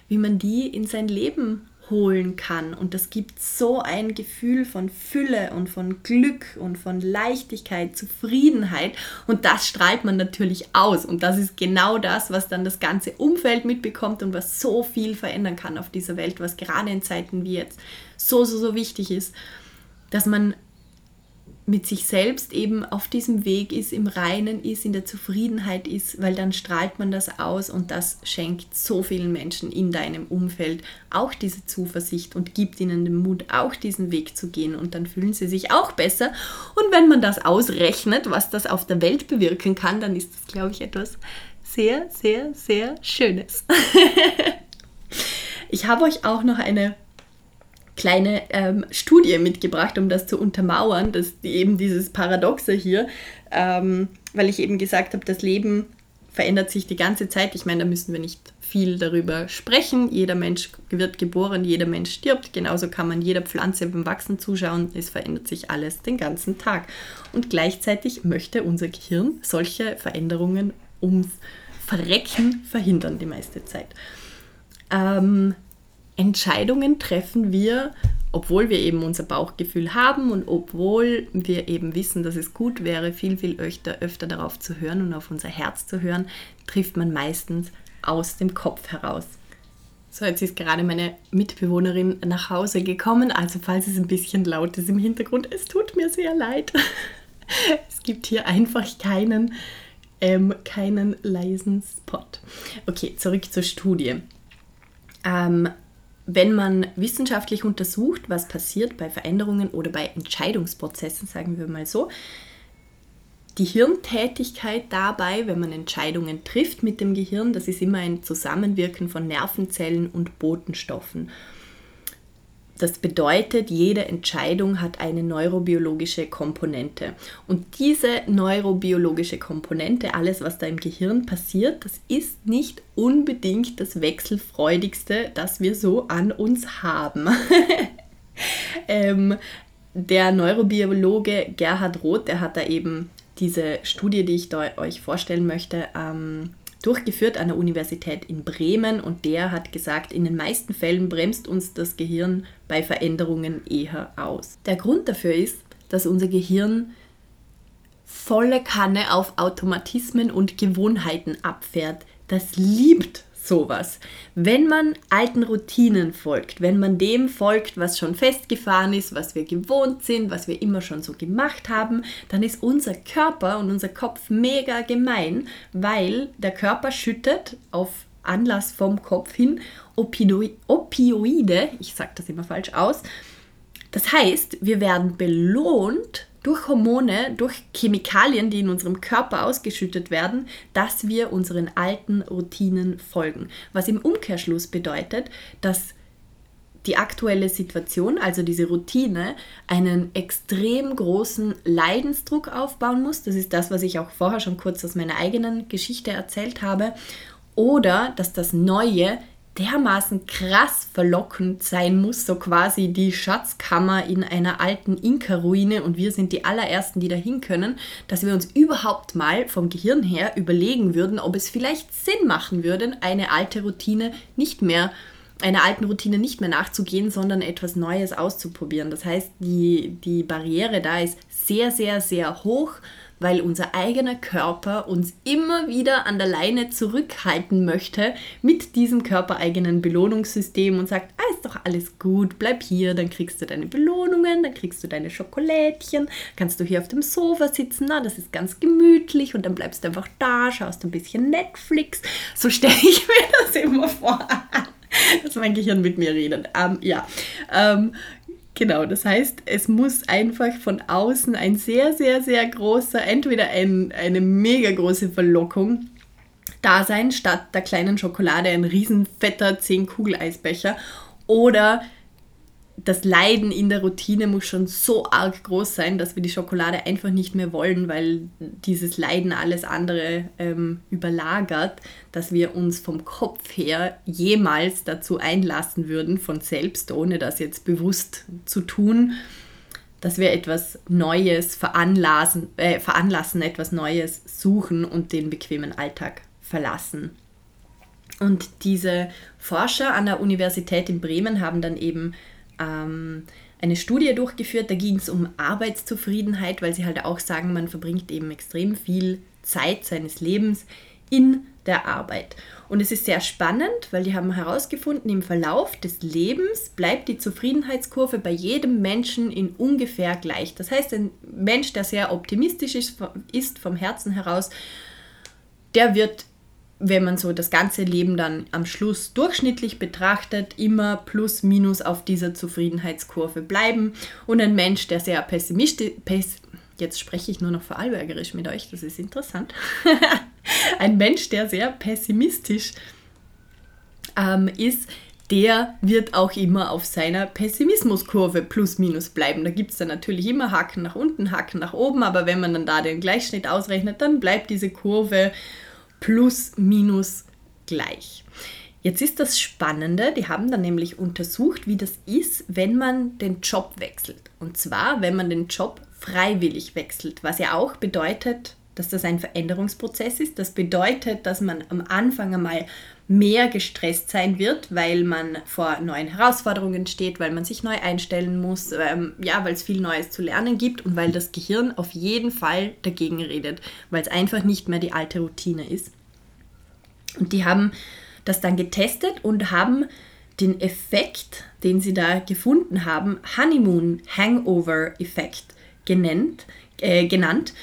wie man die in sein Leben holen kann. Und das gibt so ein Gefühl von Fülle und von Glück und von Leichtigkeit, Zufriedenheit. Und das strahlt man natürlich aus. Und das ist genau das, was dann das ganze Umfeld mitbekommt und was so viel verändern kann auf dieser Welt, was gerade in Zeiten wie jetzt so, so, so wichtig ist, dass man mit sich selbst eben auf diesem Weg ist, im Reinen ist, in der Zufriedenheit ist, weil dann strahlt man das aus und das schenkt so vielen Menschen in deinem Umfeld auch diese Zuversicht und gibt ihnen den Mut, auch diesen Weg zu gehen und dann fühlen sie sich auch besser. Und wenn man das ausrechnet, was das auf der Welt bewirken kann, dann ist das, glaube ich, etwas sehr, sehr, sehr Schönes. ich habe euch auch noch eine kleine ähm, Studie mitgebracht, um das zu untermauern, dass die, eben dieses Paradoxe hier, ähm, weil ich eben gesagt habe, das Leben verändert sich die ganze Zeit. Ich meine, da müssen wir nicht viel darüber sprechen. Jeder Mensch wird geboren, jeder Mensch stirbt. Genauso kann man jeder Pflanze beim Wachsen zuschauen. Es verändert sich alles den ganzen Tag. Und gleichzeitig möchte unser Gehirn solche Veränderungen ums Verrecken verhindern die meiste Zeit. Ähm, Entscheidungen treffen wir, obwohl wir eben unser Bauchgefühl haben und obwohl wir eben wissen, dass es gut wäre, viel, viel öfter, öfter darauf zu hören und auf unser Herz zu hören, trifft man meistens aus dem Kopf heraus. So, jetzt ist gerade meine Mitbewohnerin nach Hause gekommen, also falls es ein bisschen laut ist im Hintergrund, es tut mir sehr leid. es gibt hier einfach keinen, ähm, keinen leisen Spot. Okay, zurück zur Studie. Ähm, wenn man wissenschaftlich untersucht, was passiert bei Veränderungen oder bei Entscheidungsprozessen, sagen wir mal so, die Hirntätigkeit dabei, wenn man Entscheidungen trifft mit dem Gehirn, das ist immer ein Zusammenwirken von Nervenzellen und Botenstoffen. Das bedeutet, jede Entscheidung hat eine neurobiologische Komponente. Und diese neurobiologische Komponente, alles, was da im Gehirn passiert, das ist nicht unbedingt das Wechselfreudigste, das wir so an uns haben. ähm, der Neurobiologe Gerhard Roth, der hat da eben diese Studie, die ich euch vorstellen möchte, ähm, durchgeführt an der Universität in Bremen und der hat gesagt, in den meisten Fällen bremst uns das Gehirn bei Veränderungen eher aus. Der Grund dafür ist, dass unser Gehirn volle Kanne auf Automatismen und Gewohnheiten abfährt. Das liebt sowas. Wenn man alten Routinen folgt, wenn man dem folgt, was schon festgefahren ist, was wir gewohnt sind, was wir immer schon so gemacht haben, dann ist unser Körper und unser Kopf mega gemein, weil der Körper schüttet auf Anlass vom Kopf hin Opioide, ich sage das immer falsch aus. Das heißt, wir werden belohnt durch Hormone, durch Chemikalien, die in unserem Körper ausgeschüttet werden, dass wir unseren alten Routinen folgen. Was im Umkehrschluss bedeutet, dass die aktuelle Situation, also diese Routine, einen extrem großen Leidensdruck aufbauen muss. Das ist das, was ich auch vorher schon kurz aus meiner eigenen Geschichte erzählt habe. Oder dass das Neue dermaßen krass verlockend sein muss, so quasi die Schatzkammer in einer alten Inka-Ruine und wir sind die allerersten, die dahin können, dass wir uns überhaupt mal vom Gehirn her überlegen würden, ob es vielleicht Sinn machen würde, eine alte Routine nicht mehr einer alten Routine nicht mehr nachzugehen, sondern etwas Neues auszuprobieren. Das heißt, die, die Barriere da ist sehr, sehr, sehr hoch weil unser eigener Körper uns immer wieder an der Leine zurückhalten möchte mit diesem körpereigenen Belohnungssystem und sagt, ah, ist doch alles gut, bleib hier, dann kriegst du deine Belohnungen, dann kriegst du deine Schokolädchen, kannst du hier auf dem Sofa sitzen, na, das ist ganz gemütlich und dann bleibst du einfach da, schaust ein bisschen Netflix. So stelle ich mir das immer vor. dass mein Gehirn mit mir redet. Ähm, ja, ähm, genau. Das heißt, es muss einfach von außen ein sehr, sehr, sehr großer, entweder ein, eine mega große Verlockung da sein, statt der kleinen Schokolade ein riesen fetter 10 Kugeleisbecher oder das Leiden in der Routine muss schon so arg groß sein, dass wir die Schokolade einfach nicht mehr wollen, weil dieses Leiden alles andere ähm, überlagert, dass wir uns vom Kopf her jemals dazu einlassen würden, von selbst, ohne das jetzt bewusst zu tun, dass wir etwas Neues veranlassen, äh, veranlassen, etwas Neues suchen und den bequemen Alltag verlassen. Und diese Forscher an der Universität in Bremen haben dann eben ähm, eine Studie durchgeführt, da ging es um Arbeitszufriedenheit, weil sie halt auch sagen, man verbringt eben extrem viel Zeit seines Lebens in der Arbeit. Und es ist sehr spannend, weil die haben herausgefunden, im Verlauf des Lebens bleibt die Zufriedenheitskurve bei jedem Menschen in ungefähr gleich. Das heißt, ein Mensch, der sehr optimistisch ist, ist vom Herzen heraus, der wird wenn man so das ganze Leben dann am Schluss durchschnittlich betrachtet, immer plus minus auf dieser Zufriedenheitskurve bleiben. Und ein Mensch, der sehr pessimistisch, pess, jetzt spreche ich nur noch vorarlbergerisch mit euch, das ist interessant. ein Mensch, der sehr pessimistisch ähm, ist, der wird auch immer auf seiner Pessimismuskurve plus minus bleiben. Da gibt es dann natürlich immer Haken nach unten, Haken nach oben, aber wenn man dann da den Gleichschnitt ausrechnet, dann bleibt diese Kurve plus minus gleich. Jetzt ist das Spannende, die haben dann nämlich untersucht, wie das ist, wenn man den Job wechselt. Und zwar, wenn man den Job freiwillig wechselt, was ja auch bedeutet, dass das ein Veränderungsprozess ist. Das bedeutet, dass man am Anfang einmal mehr gestresst sein wird, weil man vor neuen Herausforderungen steht, weil man sich neu einstellen muss, ähm, ja, weil es viel Neues zu lernen gibt und weil das Gehirn auf jeden Fall dagegen redet, weil es einfach nicht mehr die alte Routine ist. Und die haben das dann getestet und haben den Effekt, den sie da gefunden haben, Honeymoon Hangover Effekt genannt, äh, genannt.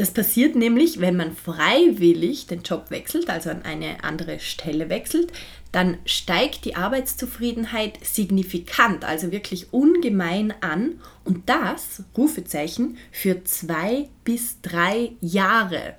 Das passiert nämlich, wenn man freiwillig den Job wechselt, also an eine andere Stelle wechselt, dann steigt die Arbeitszufriedenheit signifikant, also wirklich ungemein an und das, Rufezeichen, für zwei bis drei Jahre.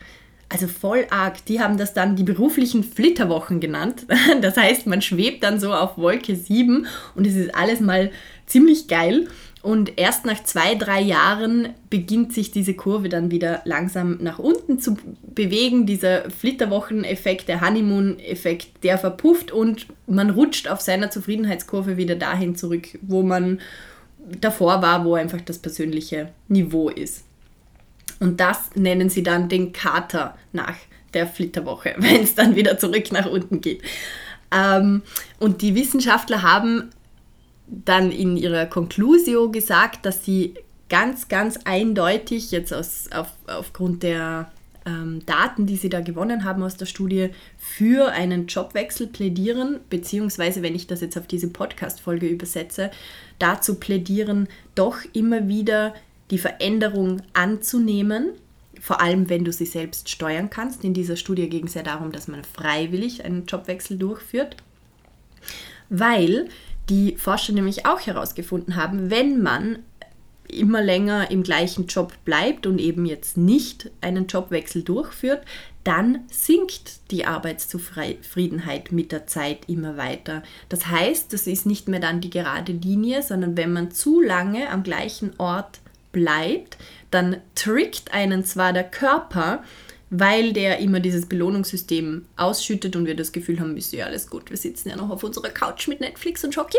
Also voll arg. Die haben das dann die beruflichen Flitterwochen genannt. Das heißt, man schwebt dann so auf Wolke 7 und es ist alles mal ziemlich geil. Und erst nach zwei, drei Jahren beginnt sich diese Kurve dann wieder langsam nach unten zu bewegen. Dieser Flitterwochen-Effekt, der Honeymoon-Effekt, der verpufft und man rutscht auf seiner Zufriedenheitskurve wieder dahin zurück, wo man davor war, wo einfach das persönliche Niveau ist. Und das nennen sie dann den Kater nach der Flitterwoche, wenn es dann wieder zurück nach unten geht. Ähm, und die Wissenschaftler haben dann in ihrer Conclusio gesagt, dass sie ganz, ganz eindeutig jetzt aus, auf, aufgrund der ähm, Daten, die sie da gewonnen haben aus der Studie, für einen Jobwechsel plädieren, beziehungsweise, wenn ich das jetzt auf diese Podcast-Folge übersetze, dazu plädieren, doch immer wieder die Veränderung anzunehmen, vor allem wenn du sie selbst steuern kannst. In dieser Studie ging es ja darum, dass man freiwillig einen Jobwechsel durchführt, weil die Forscher nämlich auch herausgefunden haben, wenn man immer länger im gleichen Job bleibt und eben jetzt nicht einen Jobwechsel durchführt, dann sinkt die Arbeitszufriedenheit mit der Zeit immer weiter. Das heißt, das ist nicht mehr dann die gerade Linie, sondern wenn man zu lange am gleichen Ort bleibt, dann trickt einen zwar der Körper, weil der immer dieses Belohnungssystem ausschüttet und wir das Gefühl haben, ist ja alles gut, wir sitzen ja noch auf unserer Couch mit Netflix und Schoki.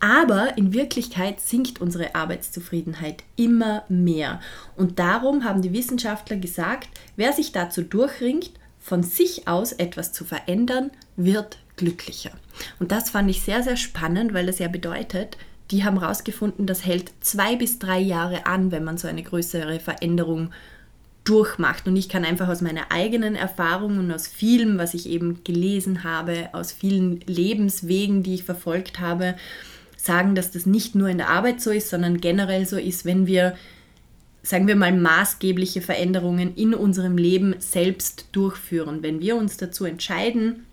Aber in Wirklichkeit sinkt unsere Arbeitszufriedenheit immer mehr. Und darum haben die Wissenschaftler gesagt, wer sich dazu durchringt, von sich aus etwas zu verändern, wird glücklicher. Und das fand ich sehr, sehr spannend, weil das ja bedeutet, die haben herausgefunden, das hält zwei bis drei Jahre an, wenn man so eine größere Veränderung durchmacht. Und ich kann einfach aus meiner eigenen Erfahrung und aus vielem, was ich eben gelesen habe, aus vielen Lebenswegen, die ich verfolgt habe, sagen, dass das nicht nur in der Arbeit so ist, sondern generell so ist, wenn wir, sagen wir mal, maßgebliche Veränderungen in unserem Leben selbst durchführen. Wenn wir uns dazu entscheiden,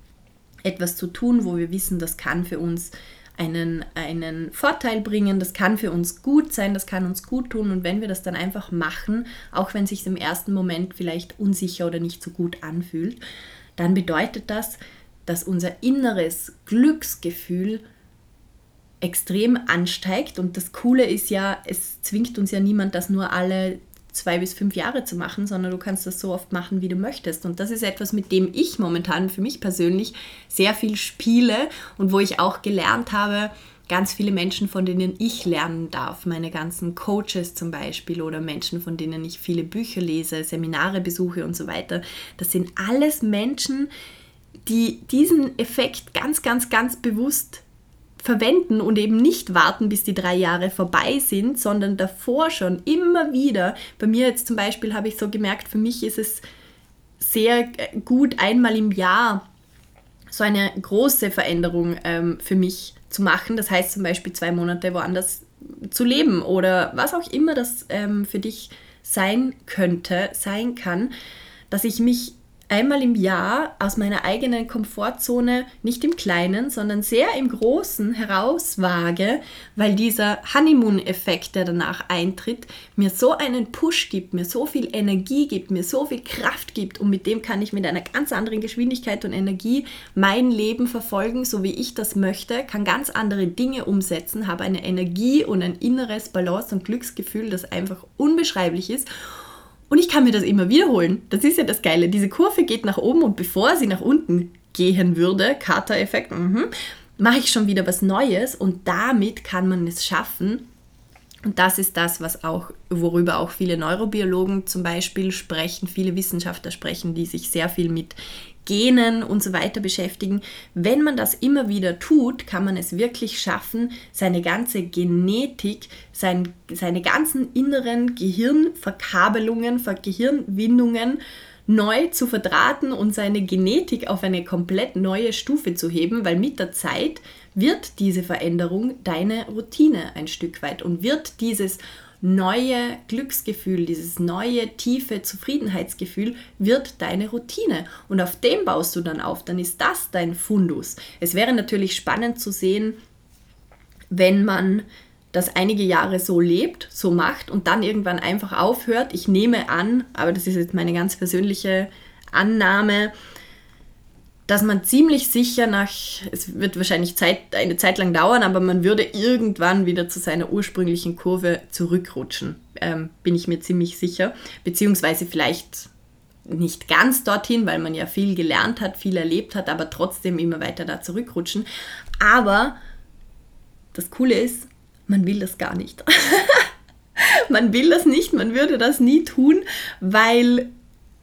etwas zu tun, wo wir wissen, das kann für uns einen, einen Vorteil bringen, das kann für uns gut sein, das kann uns gut tun. Und wenn wir das dann einfach machen, auch wenn es sich im ersten Moment vielleicht unsicher oder nicht so gut anfühlt, dann bedeutet das, dass unser inneres Glücksgefühl extrem ansteigt. Und das Coole ist ja, es zwingt uns ja niemand, das nur alle zwei bis fünf Jahre zu machen, sondern du kannst das so oft machen, wie du möchtest. Und das ist etwas, mit dem ich momentan für mich persönlich sehr viel spiele und wo ich auch gelernt habe, ganz viele Menschen, von denen ich lernen darf, meine ganzen Coaches zum Beispiel oder Menschen, von denen ich viele Bücher lese, Seminare besuche und so weiter, das sind alles Menschen, die diesen Effekt ganz, ganz, ganz bewusst verwenden und eben nicht warten, bis die drei Jahre vorbei sind, sondern davor schon immer wieder. Bei mir jetzt zum Beispiel habe ich so gemerkt, für mich ist es sehr gut, einmal im Jahr so eine große Veränderung ähm, für mich zu machen. Das heißt zum Beispiel zwei Monate woanders zu leben oder was auch immer das ähm, für dich sein könnte, sein kann, dass ich mich einmal im Jahr aus meiner eigenen Komfortzone, nicht im Kleinen, sondern sehr im Großen herauswage, weil dieser Honeymoon-Effekt, der danach eintritt, mir so einen Push gibt, mir so viel Energie gibt, mir so viel Kraft gibt und mit dem kann ich mit einer ganz anderen Geschwindigkeit und Energie mein Leben verfolgen, so wie ich das möchte, kann ganz andere Dinge umsetzen, habe eine Energie und ein inneres Balance und Glücksgefühl, das einfach unbeschreiblich ist und ich kann mir das immer wiederholen. Das ist ja das Geile. Diese Kurve geht nach oben und bevor sie nach unten gehen würde, Kater-Effekt, mhm, mache ich schon wieder was Neues und damit kann man es schaffen. Und das ist das, was auch, worüber auch viele Neurobiologen zum Beispiel sprechen, viele Wissenschaftler sprechen, die sich sehr viel mit Genen und so weiter beschäftigen. Wenn man das immer wieder tut, kann man es wirklich schaffen, seine ganze Genetik, sein, seine ganzen inneren Gehirnverkabelungen, Gehirnwindungen neu zu verdrahten und seine Genetik auf eine komplett neue Stufe zu heben, weil mit der Zeit wird diese Veränderung deine Routine ein Stück weit und wird dieses neue Glücksgefühl, dieses neue tiefe Zufriedenheitsgefühl wird deine Routine. Und auf dem baust du dann auf, dann ist das dein Fundus. Es wäre natürlich spannend zu sehen, wenn man das einige Jahre so lebt, so macht und dann irgendwann einfach aufhört. Ich nehme an, aber das ist jetzt meine ganz persönliche Annahme, dass man ziemlich sicher nach, es wird wahrscheinlich Zeit, eine Zeit lang dauern, aber man würde irgendwann wieder zu seiner ursprünglichen Kurve zurückrutschen, ähm, bin ich mir ziemlich sicher. Beziehungsweise vielleicht nicht ganz dorthin, weil man ja viel gelernt hat, viel erlebt hat, aber trotzdem immer weiter da zurückrutschen. Aber das Coole ist, man will das gar nicht. man will das nicht, man würde das nie tun, weil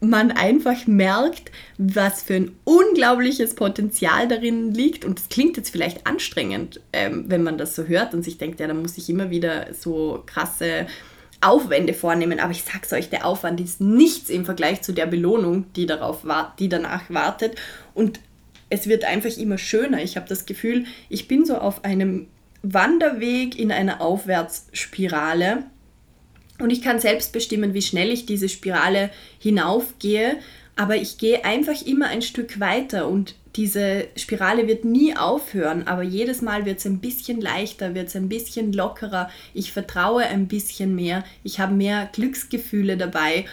man einfach merkt, was für ein unglaubliches Potenzial darin liegt. Und das klingt jetzt vielleicht anstrengend, ähm, wenn man das so hört und sich denkt, ja, da muss ich immer wieder so krasse Aufwände vornehmen. Aber ich sag's euch, der Aufwand ist nichts im Vergleich zu der Belohnung, die, darauf die danach wartet. Und es wird einfach immer schöner. Ich habe das Gefühl, ich bin so auf einem Wanderweg in einer Aufwärtsspirale und ich kann selbst bestimmen, wie schnell ich diese Spirale hinaufgehe, aber ich gehe einfach immer ein Stück weiter und diese Spirale wird nie aufhören, aber jedes Mal wird es ein bisschen leichter, wird es ein bisschen lockerer, ich vertraue ein bisschen mehr, ich habe mehr Glücksgefühle dabei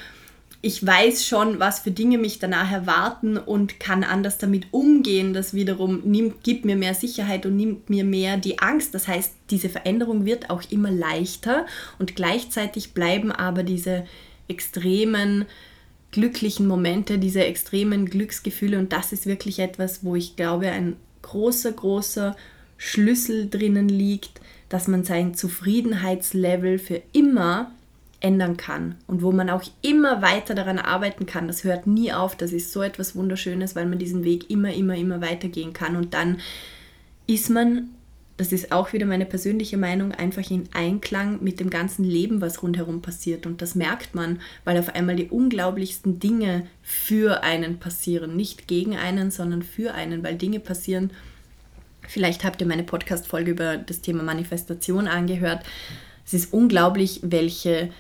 ich weiß schon, was für Dinge mich danach erwarten und kann anders damit umgehen. Das wiederum nimmt, gibt mir mehr Sicherheit und nimmt mir mehr die Angst. Das heißt, diese Veränderung wird auch immer leichter und gleichzeitig bleiben aber diese extremen glücklichen Momente, diese extremen Glücksgefühle und das ist wirklich etwas, wo ich glaube, ein großer, großer Schlüssel drinnen liegt, dass man sein Zufriedenheitslevel für immer ändern kann und wo man auch immer weiter daran arbeiten kann. Das hört nie auf. Das ist so etwas Wunderschönes, weil man diesen Weg immer, immer, immer weitergehen kann. Und dann ist man, das ist auch wieder meine persönliche Meinung, einfach in Einklang mit dem ganzen Leben, was rundherum passiert. Und das merkt man, weil auf einmal die unglaublichsten Dinge für einen passieren. Nicht gegen einen, sondern für einen, weil Dinge passieren. Vielleicht habt ihr meine Podcast-Folge über das Thema Manifestation angehört. Es ist unglaublich, welche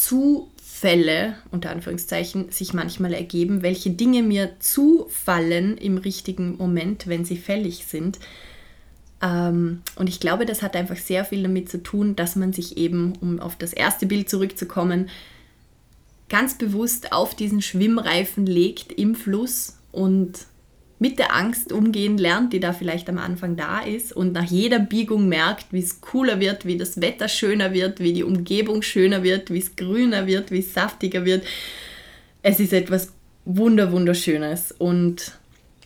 Zufälle, unter Anführungszeichen, sich manchmal ergeben, welche Dinge mir zufallen im richtigen Moment, wenn sie fällig sind. Ähm, und ich glaube, das hat einfach sehr viel damit zu tun, dass man sich eben, um auf das erste Bild zurückzukommen, ganz bewusst auf diesen Schwimmreifen legt im Fluss und mit der Angst umgehen lernt, die da vielleicht am Anfang da ist und nach jeder Biegung merkt, wie es cooler wird, wie das Wetter schöner wird, wie die Umgebung schöner wird, wie es grüner wird, wie es saftiger wird. Es ist etwas wunder wunderschönes und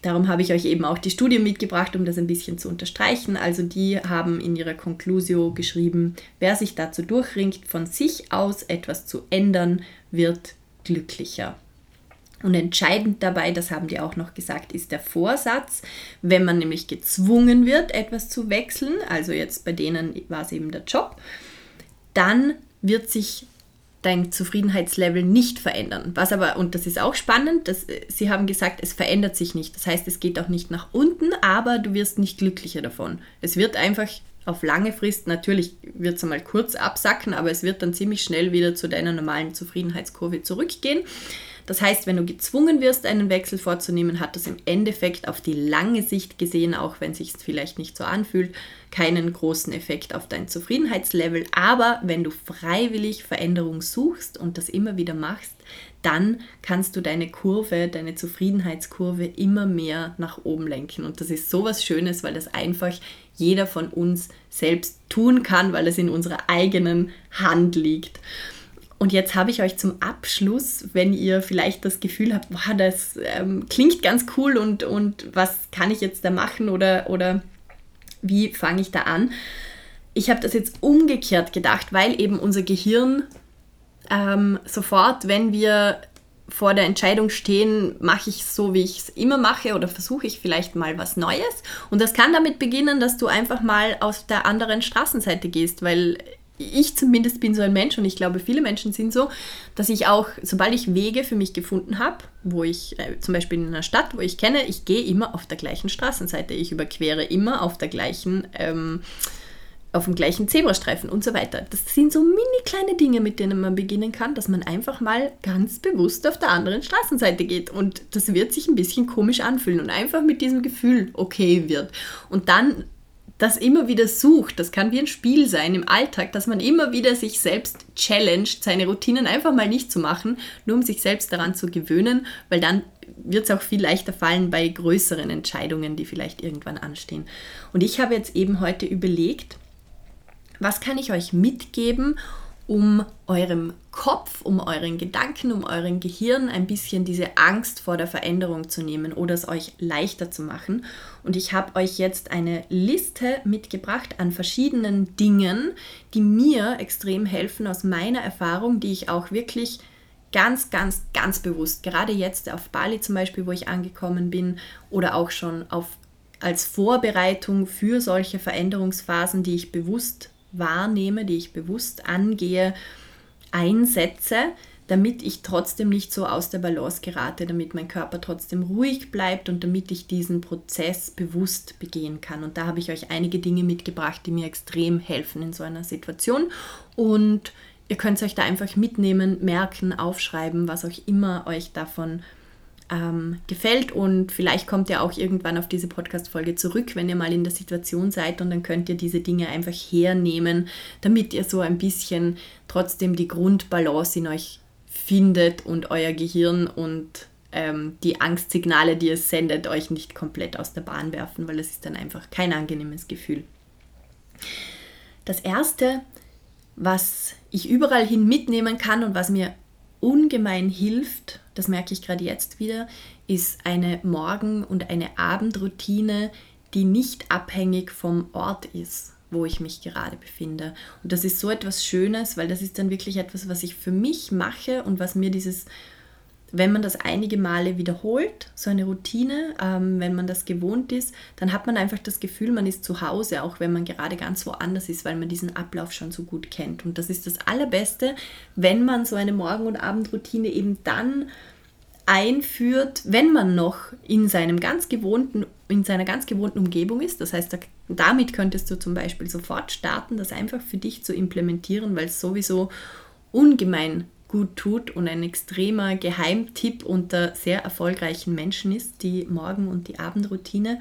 darum habe ich euch eben auch die Studie mitgebracht, um das ein bisschen zu unterstreichen. Also die haben in ihrer Conclusio geschrieben, wer sich dazu durchringt, von sich aus etwas zu ändern, wird glücklicher. Und entscheidend dabei, das haben die auch noch gesagt, ist der Vorsatz. Wenn man nämlich gezwungen wird, etwas zu wechseln, also jetzt bei denen war es eben der Job, dann wird sich dein Zufriedenheitslevel nicht verändern. Was aber, und das ist auch spannend, dass, sie haben gesagt, es verändert sich nicht. Das heißt, es geht auch nicht nach unten, aber du wirst nicht glücklicher davon. Es wird einfach auf lange Frist, natürlich wird es einmal kurz absacken, aber es wird dann ziemlich schnell wieder zu deiner normalen Zufriedenheitskurve zurückgehen. Das heißt, wenn du gezwungen wirst, einen Wechsel vorzunehmen, hat das im Endeffekt auf die lange Sicht gesehen, auch wenn es sich vielleicht nicht so anfühlt, keinen großen Effekt auf dein Zufriedenheitslevel. Aber wenn du freiwillig Veränderung suchst und das immer wieder machst, dann kannst du deine Kurve, deine Zufriedenheitskurve immer mehr nach oben lenken. Und das ist so was Schönes, weil das einfach jeder von uns selbst tun kann, weil es in unserer eigenen Hand liegt. Und jetzt habe ich euch zum Abschluss, wenn ihr vielleicht das Gefühl habt, boah, das ähm, klingt ganz cool und, und was kann ich jetzt da machen oder, oder wie fange ich da an? Ich habe das jetzt umgekehrt gedacht, weil eben unser Gehirn ähm, sofort, wenn wir vor der Entscheidung stehen, mache ich so, wie ich es immer mache oder versuche ich vielleicht mal was Neues. Und das kann damit beginnen, dass du einfach mal aus der anderen Straßenseite gehst, weil ich zumindest bin so ein Mensch und ich glaube, viele Menschen sind so, dass ich auch, sobald ich Wege für mich gefunden habe, wo ich äh, zum Beispiel in einer Stadt, wo ich kenne, ich gehe immer auf der gleichen Straßenseite, ich überquere immer auf der gleichen, ähm, auf dem gleichen Zebrastreifen und so weiter. Das sind so mini kleine Dinge, mit denen man beginnen kann, dass man einfach mal ganz bewusst auf der anderen Straßenseite geht und das wird sich ein bisschen komisch anfühlen und einfach mit diesem Gefühl okay wird. Und dann das immer wieder sucht, das kann wie ein Spiel sein im Alltag, dass man immer wieder sich selbst challenged, seine Routinen einfach mal nicht zu machen, nur um sich selbst daran zu gewöhnen, weil dann wird es auch viel leichter fallen bei größeren Entscheidungen, die vielleicht irgendwann anstehen. Und ich habe jetzt eben heute überlegt, was kann ich euch mitgeben, um eurem Kopf, um euren Gedanken, um euren Gehirn ein bisschen diese Angst vor der Veränderung zu nehmen oder es euch leichter zu machen. Und ich habe euch jetzt eine Liste mitgebracht an verschiedenen Dingen, die mir extrem helfen aus meiner Erfahrung, die ich auch wirklich ganz, ganz, ganz bewusst, gerade jetzt auf Bali zum Beispiel, wo ich angekommen bin, oder auch schon auf, als Vorbereitung für solche Veränderungsphasen, die ich bewusst wahrnehme, die ich bewusst angehe, einsetze, damit ich trotzdem nicht so aus der Balance gerate, damit mein Körper trotzdem ruhig bleibt und damit ich diesen Prozess bewusst begehen kann. Und da habe ich euch einige Dinge mitgebracht, die mir extrem helfen in so einer Situation. Und ihr könnt es euch da einfach mitnehmen, merken, aufschreiben, was auch immer euch davon ähm, gefällt und vielleicht kommt ihr auch irgendwann auf diese Podcast-Folge zurück, wenn ihr mal in der Situation seid und dann könnt ihr diese Dinge einfach hernehmen, damit ihr so ein bisschen trotzdem die Grundbalance in euch findet und euer Gehirn und ähm, die Angstsignale, die es sendet, euch nicht komplett aus der Bahn werfen, weil es ist dann einfach kein angenehmes Gefühl. Das Erste, was ich überall hin mitnehmen kann und was mir ungemein hilft, das merke ich gerade jetzt wieder, ist eine Morgen- und eine Abendroutine, die nicht abhängig vom Ort ist wo ich mich gerade befinde. Und das ist so etwas Schönes, weil das ist dann wirklich etwas, was ich für mich mache und was mir dieses, wenn man das einige Male wiederholt, so eine Routine, ähm, wenn man das gewohnt ist, dann hat man einfach das Gefühl, man ist zu Hause, auch wenn man gerade ganz woanders ist, weil man diesen Ablauf schon so gut kennt. Und das ist das Allerbeste, wenn man so eine Morgen- und Abendroutine eben dann einführt, wenn man noch in seinem ganz gewohnten, in seiner ganz gewohnten Umgebung ist. Das heißt, damit könntest du zum Beispiel sofort starten, das einfach für dich zu implementieren, weil es sowieso ungemein gut tut und ein extremer Geheimtipp unter sehr erfolgreichen Menschen ist, die Morgen- und die Abendroutine.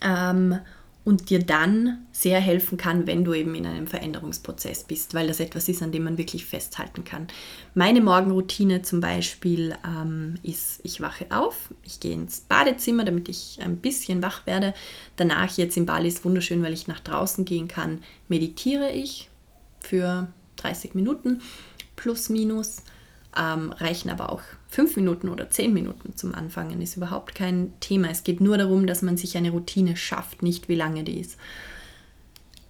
Ähm, und dir dann sehr helfen kann, wenn du eben in einem Veränderungsprozess bist, weil das etwas ist, an dem man wirklich festhalten kann. Meine Morgenroutine zum Beispiel ähm, ist, ich wache auf, ich gehe ins Badezimmer, damit ich ein bisschen wach werde. Danach, jetzt in Bali ist wunderschön, weil ich nach draußen gehen kann, meditiere ich für 30 Minuten plus minus ähm, reichen aber auch fünf Minuten oder zehn Minuten zum Anfangen, ist überhaupt kein Thema. Es geht nur darum, dass man sich eine Routine schafft, nicht wie lange die ist.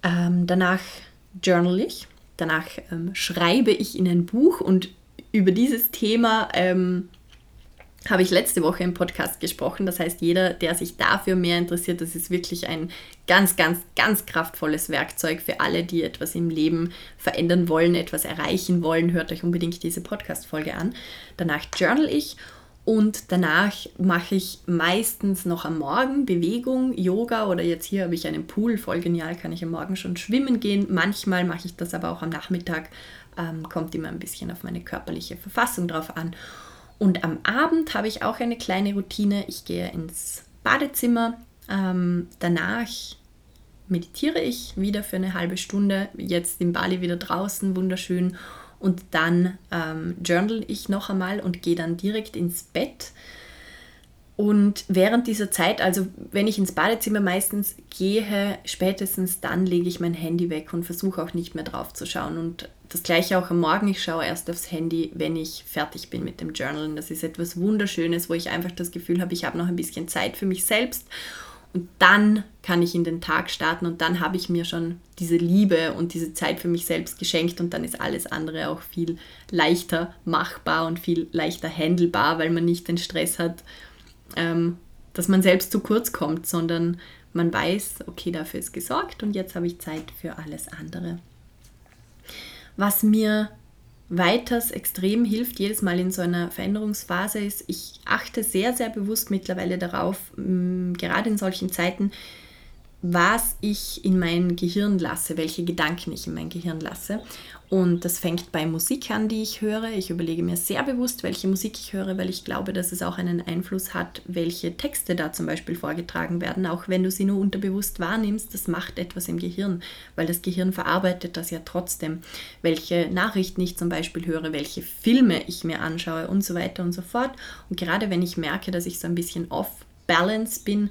Ähm, danach journal ich, danach ähm, schreibe ich in ein Buch und über dieses Thema ähm, habe ich letzte Woche im Podcast gesprochen. Das heißt, jeder, der sich dafür mehr interessiert, das ist wirklich ein ganz, ganz, ganz kraftvolles Werkzeug für alle, die etwas im Leben verändern wollen, etwas erreichen wollen. Hört euch unbedingt diese Podcast-Folge an. Danach journal ich und danach mache ich meistens noch am Morgen Bewegung, Yoga oder jetzt hier habe ich einen Pool, voll genial, kann ich am Morgen schon schwimmen gehen. Manchmal mache ich das aber auch am Nachmittag, ähm, kommt immer ein bisschen auf meine körperliche Verfassung drauf an. Und am Abend habe ich auch eine kleine Routine. Ich gehe ins Badezimmer. Ähm, danach meditiere ich wieder für eine halbe Stunde. Jetzt in Bali wieder draußen, wunderschön. Und dann ähm, journal ich noch einmal und gehe dann direkt ins Bett. Und während dieser Zeit, also wenn ich ins Badezimmer meistens gehe, spätestens dann lege ich mein Handy weg und versuche auch nicht mehr drauf zu schauen. Und das gleiche auch am Morgen, ich schaue erst aufs Handy, wenn ich fertig bin mit dem Journalen. Das ist etwas Wunderschönes, wo ich einfach das Gefühl habe, ich habe noch ein bisschen Zeit für mich selbst. Und dann kann ich in den Tag starten und dann habe ich mir schon diese Liebe und diese Zeit für mich selbst geschenkt und dann ist alles andere auch viel leichter machbar und viel leichter handelbar, weil man nicht den Stress hat, ähm, dass man selbst zu kurz kommt, sondern man weiß, okay, dafür ist gesorgt und jetzt habe ich Zeit für alles andere. Was mir weiters extrem hilft, jedes Mal in so einer Veränderungsphase ist, ich achte sehr, sehr bewusst mittlerweile darauf, gerade in solchen Zeiten, was ich in mein Gehirn lasse, welche Gedanken ich in mein Gehirn lasse. Und das fängt bei Musik an, die ich höre. Ich überlege mir sehr bewusst, welche Musik ich höre, weil ich glaube, dass es auch einen Einfluss hat, welche Texte da zum Beispiel vorgetragen werden. Auch wenn du sie nur unterbewusst wahrnimmst, das macht etwas im Gehirn, weil das Gehirn verarbeitet das ja trotzdem. Welche Nachrichten ich zum Beispiel höre, welche Filme ich mir anschaue und so weiter und so fort. Und gerade wenn ich merke, dass ich so ein bisschen off-balance bin,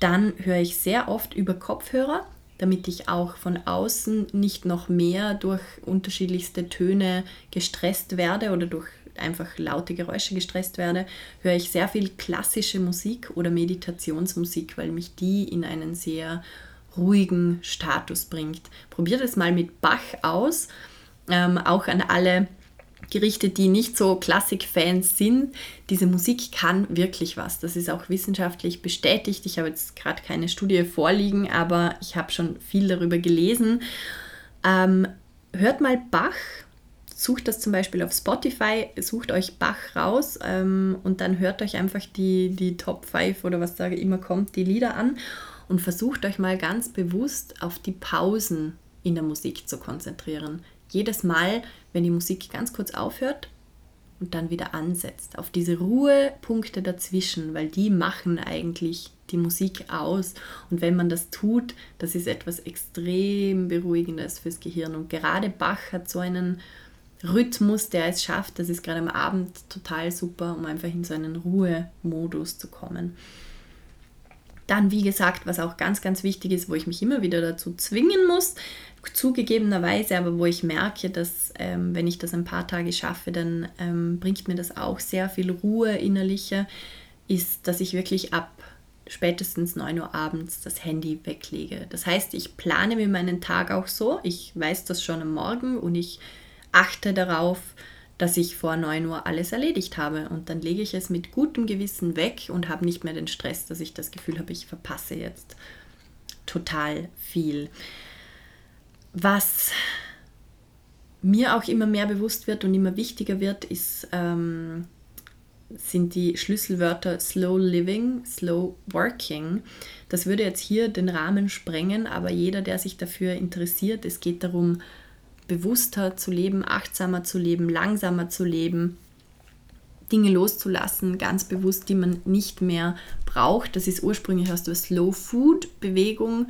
dann höre ich sehr oft über Kopfhörer damit ich auch von außen nicht noch mehr durch unterschiedlichste Töne gestresst werde oder durch einfach laute Geräusche gestresst werde, höre ich sehr viel klassische Musik oder Meditationsmusik, weil mich die in einen sehr ruhigen Status bringt. Probiert es mal mit Bach aus. Ähm, auch an alle gerichtet, die nicht so Klassik-Fans sind. Diese Musik kann wirklich was. Das ist auch wissenschaftlich bestätigt. Ich habe jetzt gerade keine Studie vorliegen, aber ich habe schon viel darüber gelesen. Ähm, hört mal Bach. Sucht das zum Beispiel auf Spotify, sucht euch Bach raus ähm, und dann hört euch einfach die, die Top 5 oder was da immer kommt, die Lieder an und versucht euch mal ganz bewusst auf die Pausen in der Musik zu konzentrieren jedes Mal, wenn die Musik ganz kurz aufhört und dann wieder ansetzt, auf diese Ruhepunkte dazwischen, weil die machen eigentlich die Musik aus. Und wenn man das tut, das ist etwas extrem Beruhigendes fürs Gehirn. Und gerade Bach hat so einen Rhythmus, der es schafft, das ist gerade am Abend total super, um einfach in so einen Ruhemodus zu kommen. Dann, wie gesagt, was auch ganz, ganz wichtig ist, wo ich mich immer wieder dazu zwingen muss, zugegebenerweise, aber wo ich merke, dass ähm, wenn ich das ein paar Tage schaffe, dann ähm, bringt mir das auch sehr viel Ruhe innerliche, ist, dass ich wirklich ab spätestens 9 Uhr abends das Handy weglege. Das heißt, ich plane mir meinen Tag auch so, ich weiß das schon am Morgen und ich achte darauf, dass ich vor 9 Uhr alles erledigt habe. Und dann lege ich es mit gutem Gewissen weg und habe nicht mehr den Stress, dass ich das Gefühl habe, ich verpasse jetzt total viel. Was mir auch immer mehr bewusst wird und immer wichtiger wird, ist, ähm, sind die Schlüsselwörter Slow Living, Slow Working. Das würde jetzt hier den Rahmen sprengen, aber jeder, der sich dafür interessiert, es geht darum, bewusster zu leben, achtsamer zu leben, langsamer zu leben, Dinge loszulassen, ganz bewusst, die man nicht mehr braucht. Das ist ursprünglich aus der Slow Food Bewegung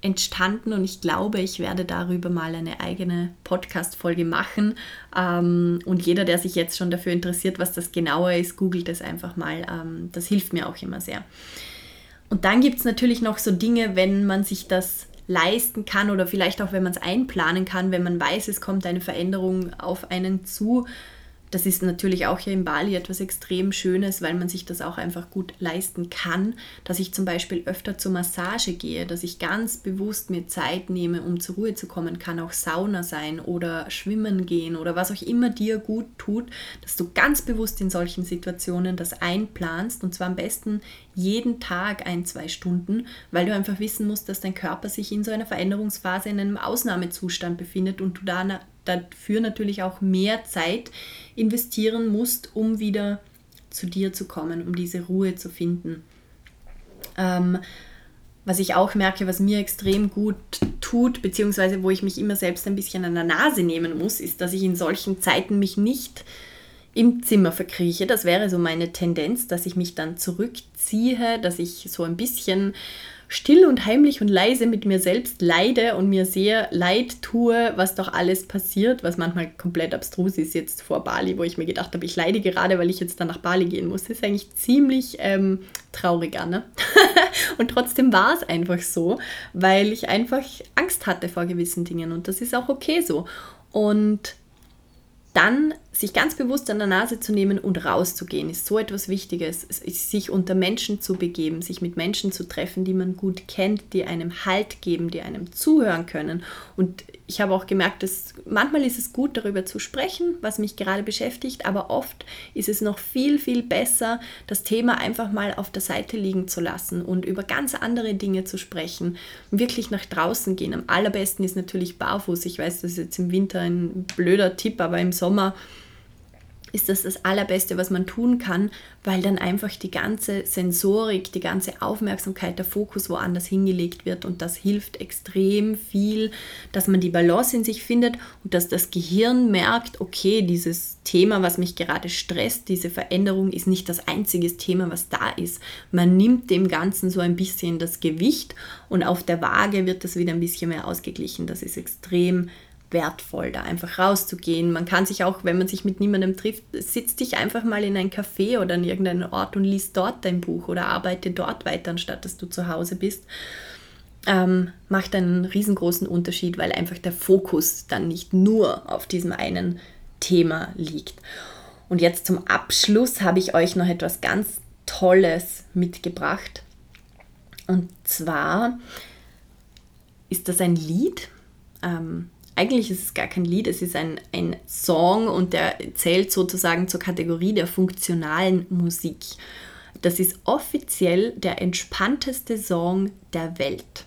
entstanden und ich glaube, ich werde darüber mal eine eigene Podcast-Folge machen. Ähm, und jeder, der sich jetzt schon dafür interessiert, was das genauer ist, googelt es einfach mal. Ähm, das hilft mir auch immer sehr. Und dann gibt es natürlich noch so Dinge, wenn man sich das leisten kann oder vielleicht auch, wenn man es einplanen kann, wenn man weiß, es kommt eine Veränderung auf einen zu, das ist natürlich auch hier in Bali etwas extrem Schönes, weil man sich das auch einfach gut leisten kann, dass ich zum Beispiel öfter zur Massage gehe, dass ich ganz bewusst mir Zeit nehme, um zur Ruhe zu kommen, kann auch Sauna sein oder schwimmen gehen oder was auch immer dir gut tut, dass du ganz bewusst in solchen Situationen das einplanst. Und zwar am besten jeden Tag ein, zwei Stunden, weil du einfach wissen musst, dass dein Körper sich in so einer Veränderungsphase in einem Ausnahmezustand befindet und du da dafür natürlich auch mehr Zeit investieren musst, um wieder zu dir zu kommen, um diese Ruhe zu finden. Ähm, was ich auch merke, was mir extrem gut tut, beziehungsweise wo ich mich immer selbst ein bisschen an der Nase nehmen muss, ist, dass ich in solchen Zeiten mich nicht im Zimmer verkrieche. Das wäre so meine Tendenz, dass ich mich dann zurückziehe, dass ich so ein bisschen still und heimlich und leise mit mir selbst leide und mir sehr leid tue, was doch alles passiert, was manchmal komplett abstrus ist jetzt vor Bali, wo ich mir gedacht habe, ich leide gerade, weil ich jetzt dann nach Bali gehen muss. Das ist eigentlich ziemlich ähm, traurig, ne? und trotzdem war es einfach so, weil ich einfach Angst hatte vor gewissen Dingen und das ist auch okay so. Und dann sich ganz bewusst an der Nase zu nehmen und rauszugehen, ist so etwas Wichtiges. Sich unter Menschen zu begeben, sich mit Menschen zu treffen, die man gut kennt, die einem Halt geben, die einem zuhören können. Und ich habe auch gemerkt, dass manchmal ist es gut, darüber zu sprechen, was mich gerade beschäftigt, aber oft ist es noch viel, viel besser, das Thema einfach mal auf der Seite liegen zu lassen und über ganz andere Dinge zu sprechen. Wirklich nach draußen gehen. Am allerbesten ist natürlich barfuß. Ich weiß, das ist jetzt im Winter ein blöder Tipp, aber im Sommer ist das das Allerbeste, was man tun kann, weil dann einfach die ganze Sensorik, die ganze Aufmerksamkeit, der Fokus woanders hingelegt wird und das hilft extrem viel, dass man die Balance in sich findet und dass das Gehirn merkt, okay, dieses Thema, was mich gerade stresst, diese Veränderung ist nicht das einzige Thema, was da ist. Man nimmt dem Ganzen so ein bisschen das Gewicht und auf der Waage wird das wieder ein bisschen mehr ausgeglichen. Das ist extrem wichtig wertvoll, da einfach rauszugehen. Man kann sich auch, wenn man sich mit niemandem trifft, sitzt dich einfach mal in ein Café oder an irgendeinen Ort und liest dort dein Buch oder arbeite dort weiter, anstatt dass du zu Hause bist. Ähm, macht einen riesengroßen Unterschied, weil einfach der Fokus dann nicht nur auf diesem einen Thema liegt. Und jetzt zum Abschluss habe ich euch noch etwas ganz Tolles mitgebracht. Und zwar ist das ein Lied. Ähm, eigentlich ist es gar kein Lied, es ist ein, ein Song und der zählt sozusagen zur Kategorie der funktionalen Musik. Das ist offiziell der entspannteste Song der Welt.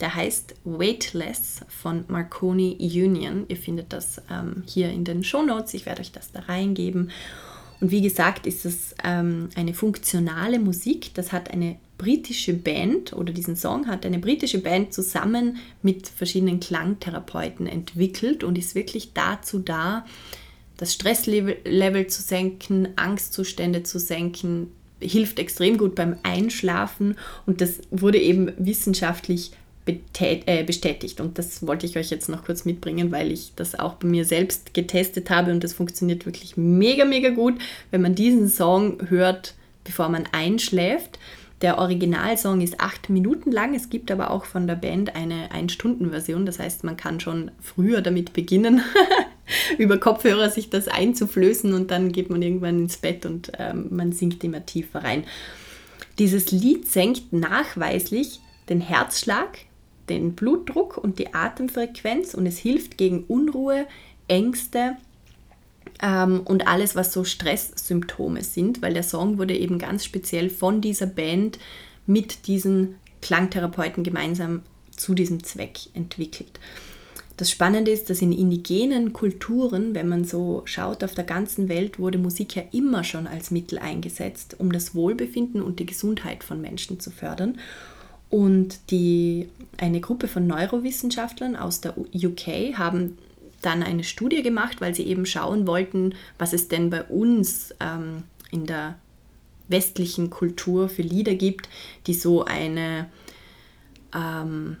Der heißt Weightless von Marconi Union. Ihr findet das ähm, hier in den Show Notes. Ich werde euch das da reingeben. Und wie gesagt, ist es ähm, eine funktionale Musik. Das hat eine britische Band oder diesen Song hat eine britische Band zusammen mit verschiedenen Klangtherapeuten entwickelt und ist wirklich dazu da, das Stresslevel zu senken, Angstzustände zu senken, hilft extrem gut beim Einschlafen und das wurde eben wissenschaftlich äh, bestätigt. Und das wollte ich euch jetzt noch kurz mitbringen, weil ich das auch bei mir selbst getestet habe und das funktioniert wirklich mega, mega gut, wenn man diesen Song hört, bevor man einschläft. Der Originalsong ist acht Minuten lang. Es gibt aber auch von der Band eine Ein-Stunden-Version. Das heißt, man kann schon früher damit beginnen, über Kopfhörer sich das einzuflößen und dann geht man irgendwann ins Bett und ähm, man sinkt immer tiefer rein. Dieses Lied senkt nachweislich den Herzschlag, den Blutdruck und die Atemfrequenz und es hilft gegen Unruhe, Ängste, ähm, und alles, was so Stresssymptome sind, weil der Song wurde eben ganz speziell von dieser Band mit diesen Klangtherapeuten gemeinsam zu diesem Zweck entwickelt. Das Spannende ist, dass in indigenen Kulturen, wenn man so schaut, auf der ganzen Welt wurde Musik ja immer schon als Mittel eingesetzt, um das Wohlbefinden und die Gesundheit von Menschen zu fördern. Und die, eine Gruppe von Neurowissenschaftlern aus der UK haben dann eine Studie gemacht, weil sie eben schauen wollten, was es denn bei uns ähm, in der westlichen Kultur für Lieder gibt, die so eine ähm,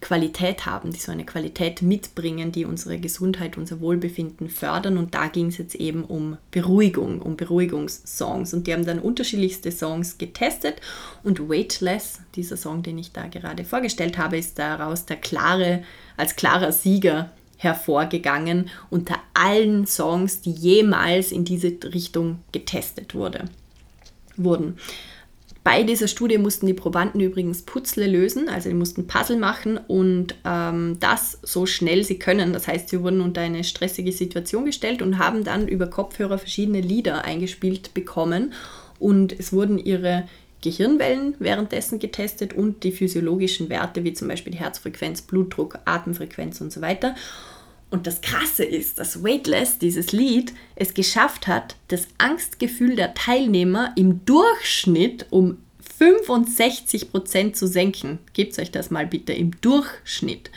Qualität haben, die so eine Qualität mitbringen, die unsere Gesundheit, unser Wohlbefinden fördern. Und da ging es jetzt eben um Beruhigung, um Beruhigungssongs. Und die haben dann unterschiedlichste Songs getestet. Und Weightless, dieser Song, den ich da gerade vorgestellt habe, ist daraus der klare, als klarer Sieger hervorgegangen unter allen Songs, die jemals in diese Richtung getestet wurde, wurden. Bei dieser Studie mussten die Probanden übrigens Puzzle lösen, also die mussten Puzzle machen und ähm, das so schnell sie können. Das heißt, sie wurden unter eine stressige Situation gestellt und haben dann über Kopfhörer verschiedene Lieder eingespielt bekommen und es wurden ihre Gehirnwellen währenddessen getestet und die physiologischen Werte wie zum Beispiel Herzfrequenz, Blutdruck, Atemfrequenz und so weiter. Und das Krasse ist, dass Weightless, dieses Lied, es geschafft hat, das Angstgefühl der Teilnehmer im Durchschnitt um 65 Prozent zu senken. Gebt euch das mal bitte im Durchschnitt.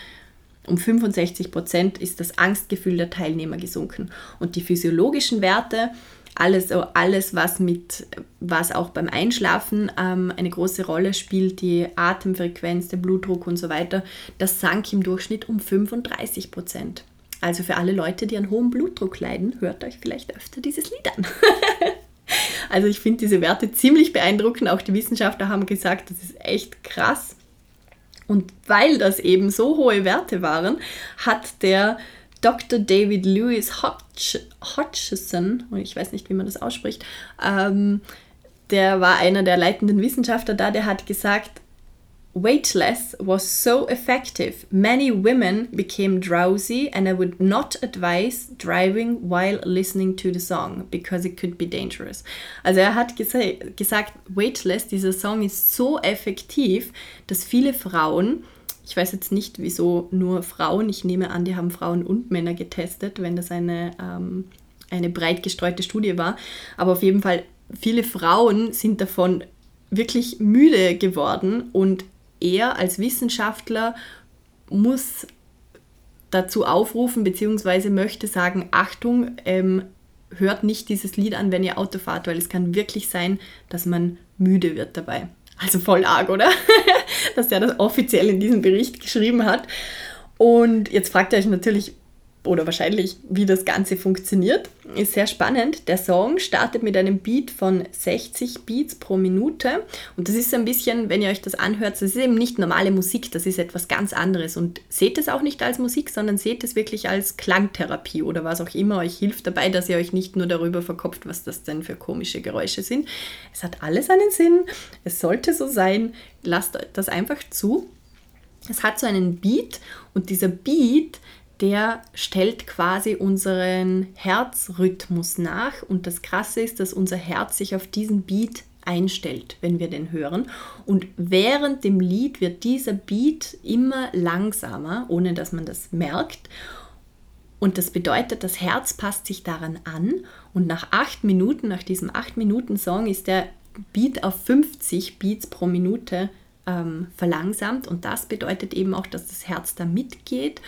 Um 65 Prozent ist das Angstgefühl der Teilnehmer gesunken. Und die physiologischen Werte, alles, alles was, mit, was auch beim Einschlafen ähm, eine große Rolle spielt, die Atemfrequenz, der Blutdruck und so weiter, das sank im Durchschnitt um 35 Prozent. Also für alle Leute, die an hohem Blutdruck leiden, hört euch vielleicht öfter dieses Lied an. also ich finde diese Werte ziemlich beeindruckend. Auch die Wissenschaftler haben gesagt, das ist echt krass. Und weil das eben so hohe Werte waren, hat der Dr. David Lewis Hodg Hodgson, ich weiß nicht, wie man das ausspricht, ähm, der war einer der leitenden Wissenschaftler da, der hat gesagt, weightless was so effective, many women became drowsy, and I would not advise driving while listening to the song because it could be dangerous. Also er hat gesa gesagt, weightless, dieser Song ist so effektiv, dass viele Frauen, ich weiß jetzt nicht, wieso nur Frauen, ich nehme an, die haben Frauen und Männer getestet, wenn das eine, ähm, eine breit gestreute Studie war, aber auf jeden Fall viele Frauen sind davon wirklich müde geworden und er als Wissenschaftler muss dazu aufrufen, beziehungsweise möchte sagen, Achtung, ähm, hört nicht dieses Lied an, wenn ihr Auto fahrt, weil es kann wirklich sein, dass man müde wird dabei. Also voll arg, oder? dass der das offiziell in diesem Bericht geschrieben hat. Und jetzt fragt ihr euch natürlich, oder wahrscheinlich, wie das Ganze funktioniert. Ist sehr spannend. Der Song startet mit einem Beat von 60 Beats pro Minute. Und das ist ein bisschen, wenn ihr euch das anhört, das ist eben nicht normale Musik, das ist etwas ganz anderes. Und seht es auch nicht als Musik, sondern seht es wirklich als Klangtherapie oder was auch immer euch hilft dabei, dass ihr euch nicht nur darüber verkopft, was das denn für komische Geräusche sind. Es hat alles einen Sinn. Es sollte so sein. Lasst das einfach zu. Es hat so einen Beat und dieser Beat der stellt quasi unseren Herzrhythmus nach. Und das Krasse ist, dass unser Herz sich auf diesen Beat einstellt, wenn wir den hören. Und während dem Lied wird dieser Beat immer langsamer, ohne dass man das merkt. Und das bedeutet, das Herz passt sich daran an. Und nach acht Minuten, nach diesem acht Minuten Song, ist der Beat auf 50 Beats pro Minute ähm, verlangsamt. Und das bedeutet eben auch, dass das Herz da mitgeht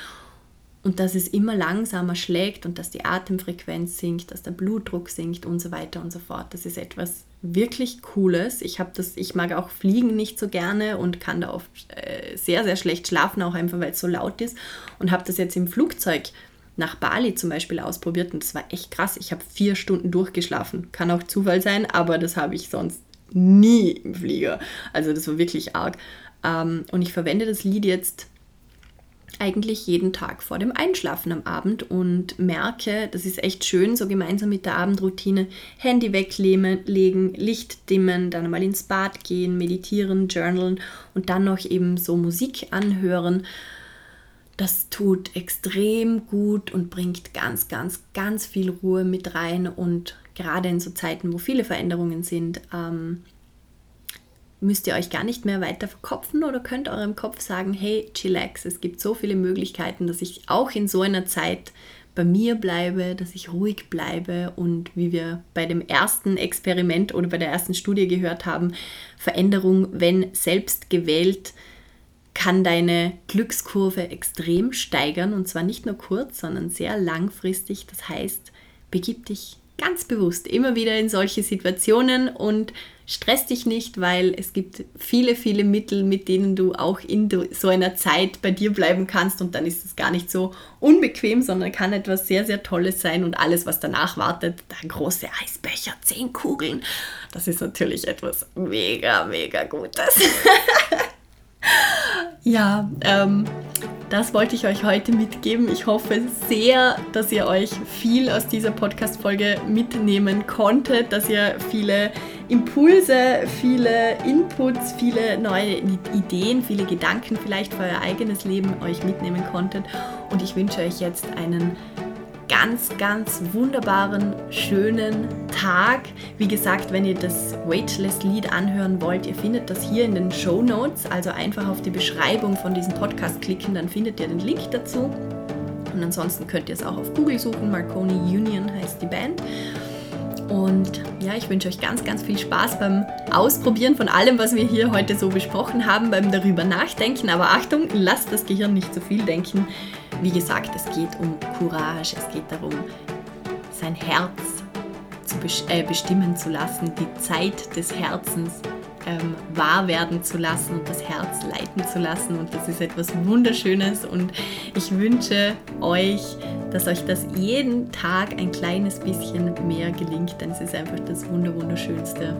und dass es immer langsamer schlägt und dass die Atemfrequenz sinkt, dass der Blutdruck sinkt und so weiter und so fort. Das ist etwas wirklich Cooles. Ich habe das, ich mag auch Fliegen nicht so gerne und kann da oft äh, sehr, sehr schlecht schlafen, auch einfach weil es so laut ist. Und habe das jetzt im Flugzeug nach Bali zum Beispiel ausprobiert und das war echt krass. Ich habe vier Stunden durchgeschlafen. Kann auch Zufall sein, aber das habe ich sonst nie im Flieger. Also das war wirklich arg. Ähm, und ich verwende das Lied jetzt eigentlich jeden Tag vor dem Einschlafen am Abend und merke, das ist echt schön, so gemeinsam mit der Abendroutine Handy weglegen, Licht dimmen, dann mal ins Bad gehen, meditieren, journalen und dann noch eben so Musik anhören. Das tut extrem gut und bringt ganz, ganz, ganz viel Ruhe mit rein und gerade in so Zeiten, wo viele Veränderungen sind, ähm, müsst ihr euch gar nicht mehr weiter verkopfen oder könnt eurem Kopf sagen, hey, chillax, es gibt so viele Möglichkeiten, dass ich auch in so einer Zeit bei mir bleibe, dass ich ruhig bleibe und wie wir bei dem ersten Experiment oder bei der ersten Studie gehört haben, Veränderung, wenn selbst gewählt, kann deine Glückskurve extrem steigern und zwar nicht nur kurz, sondern sehr langfristig. Das heißt, begib dich ganz bewusst immer wieder in solche Situationen und stress dich nicht, weil es gibt viele, viele Mittel, mit denen du auch in so einer Zeit bei dir bleiben kannst und dann ist es gar nicht so unbequem, sondern kann etwas sehr, sehr Tolles sein und alles, was danach wartet, der große Eisbecher, zehn Kugeln, das ist natürlich etwas mega, mega Gutes. ja, ähm, das wollte ich euch heute mitgeben. Ich hoffe sehr, dass ihr euch viel aus dieser Podcast-Folge mitnehmen konntet, dass ihr viele Impulse, viele Inputs, viele neue Ideen, viele Gedanken vielleicht für euer eigenes Leben euch mitnehmen konntet. Und ich wünsche euch jetzt einen ganz, ganz wunderbaren, schönen Tag. Wie gesagt, wenn ihr das Weightless-Lied anhören wollt, ihr findet das hier in den Show Notes. Also einfach auf die Beschreibung von diesem Podcast klicken, dann findet ihr den Link dazu. Und ansonsten könnt ihr es auch auf Google suchen. Marconi Union heißt die Band. Und ja, ich wünsche euch ganz, ganz viel Spaß beim Ausprobieren von allem, was wir hier heute so besprochen haben, beim darüber nachdenken. Aber Achtung, lasst das Gehirn nicht zu viel denken. Wie gesagt, es geht um Courage, es geht darum, sein Herz zu äh, bestimmen zu lassen, die Zeit des Herzens ähm, wahr werden zu lassen und das Herz leiten zu lassen. Und das ist etwas Wunderschönes und ich wünsche euch, dass euch das jeden Tag ein kleines bisschen mehr gelingt, denn es ist einfach das Wunderschönste,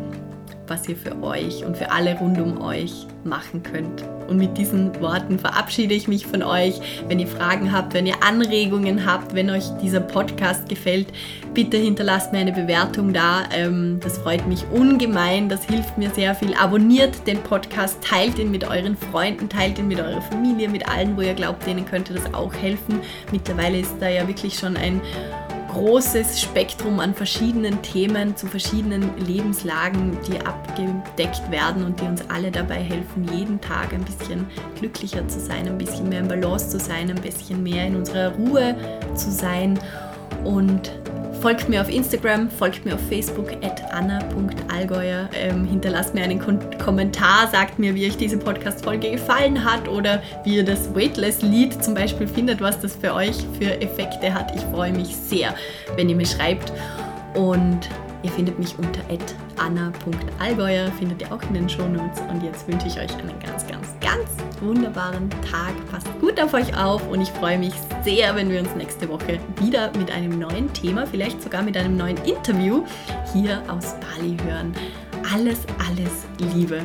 was ihr für euch und für alle rund um euch machen könnt. Und mit diesen Worten verabschiede ich mich von euch. Wenn ihr Fragen habt, wenn ihr Anregungen habt, wenn euch dieser Podcast gefällt, bitte hinterlasst mir eine Bewertung da. Ähm, das freut mich ungemein, das hilft mir sehr viel. Abonniert den Podcast, teilt ihn mit euren Freunden, teilt ihn mit eurer Familie, mit allen, wo ihr glaubt, denen könnte das auch helfen. Mittlerweile ist da ja wirklich schon ein großes Spektrum an verschiedenen Themen zu verschiedenen Lebenslagen, die abgedeckt werden und die uns alle dabei helfen, jeden Tag ein bisschen glücklicher zu sein, ein bisschen mehr in Balance zu sein, ein bisschen mehr in unserer Ruhe zu sein und Folgt mir auf Instagram, folgt mir auf Facebook at anna.allgäuer. Ähm, hinterlasst mir einen Kon Kommentar, sagt mir, wie euch diese Podcast-Folge gefallen hat oder wie ihr das Weightless-Lied zum Beispiel findet, was das für euch für Effekte hat. Ich freue mich sehr, wenn ihr mir schreibt. Und Ihr findet mich unter anna.allgäuer, findet ihr auch in den Shownotes. Und jetzt wünsche ich euch einen ganz, ganz, ganz wunderbaren Tag. Passt gut auf euch auf und ich freue mich sehr, wenn wir uns nächste Woche wieder mit einem neuen Thema, vielleicht sogar mit einem neuen Interview hier aus Bali hören. Alles, alles Liebe.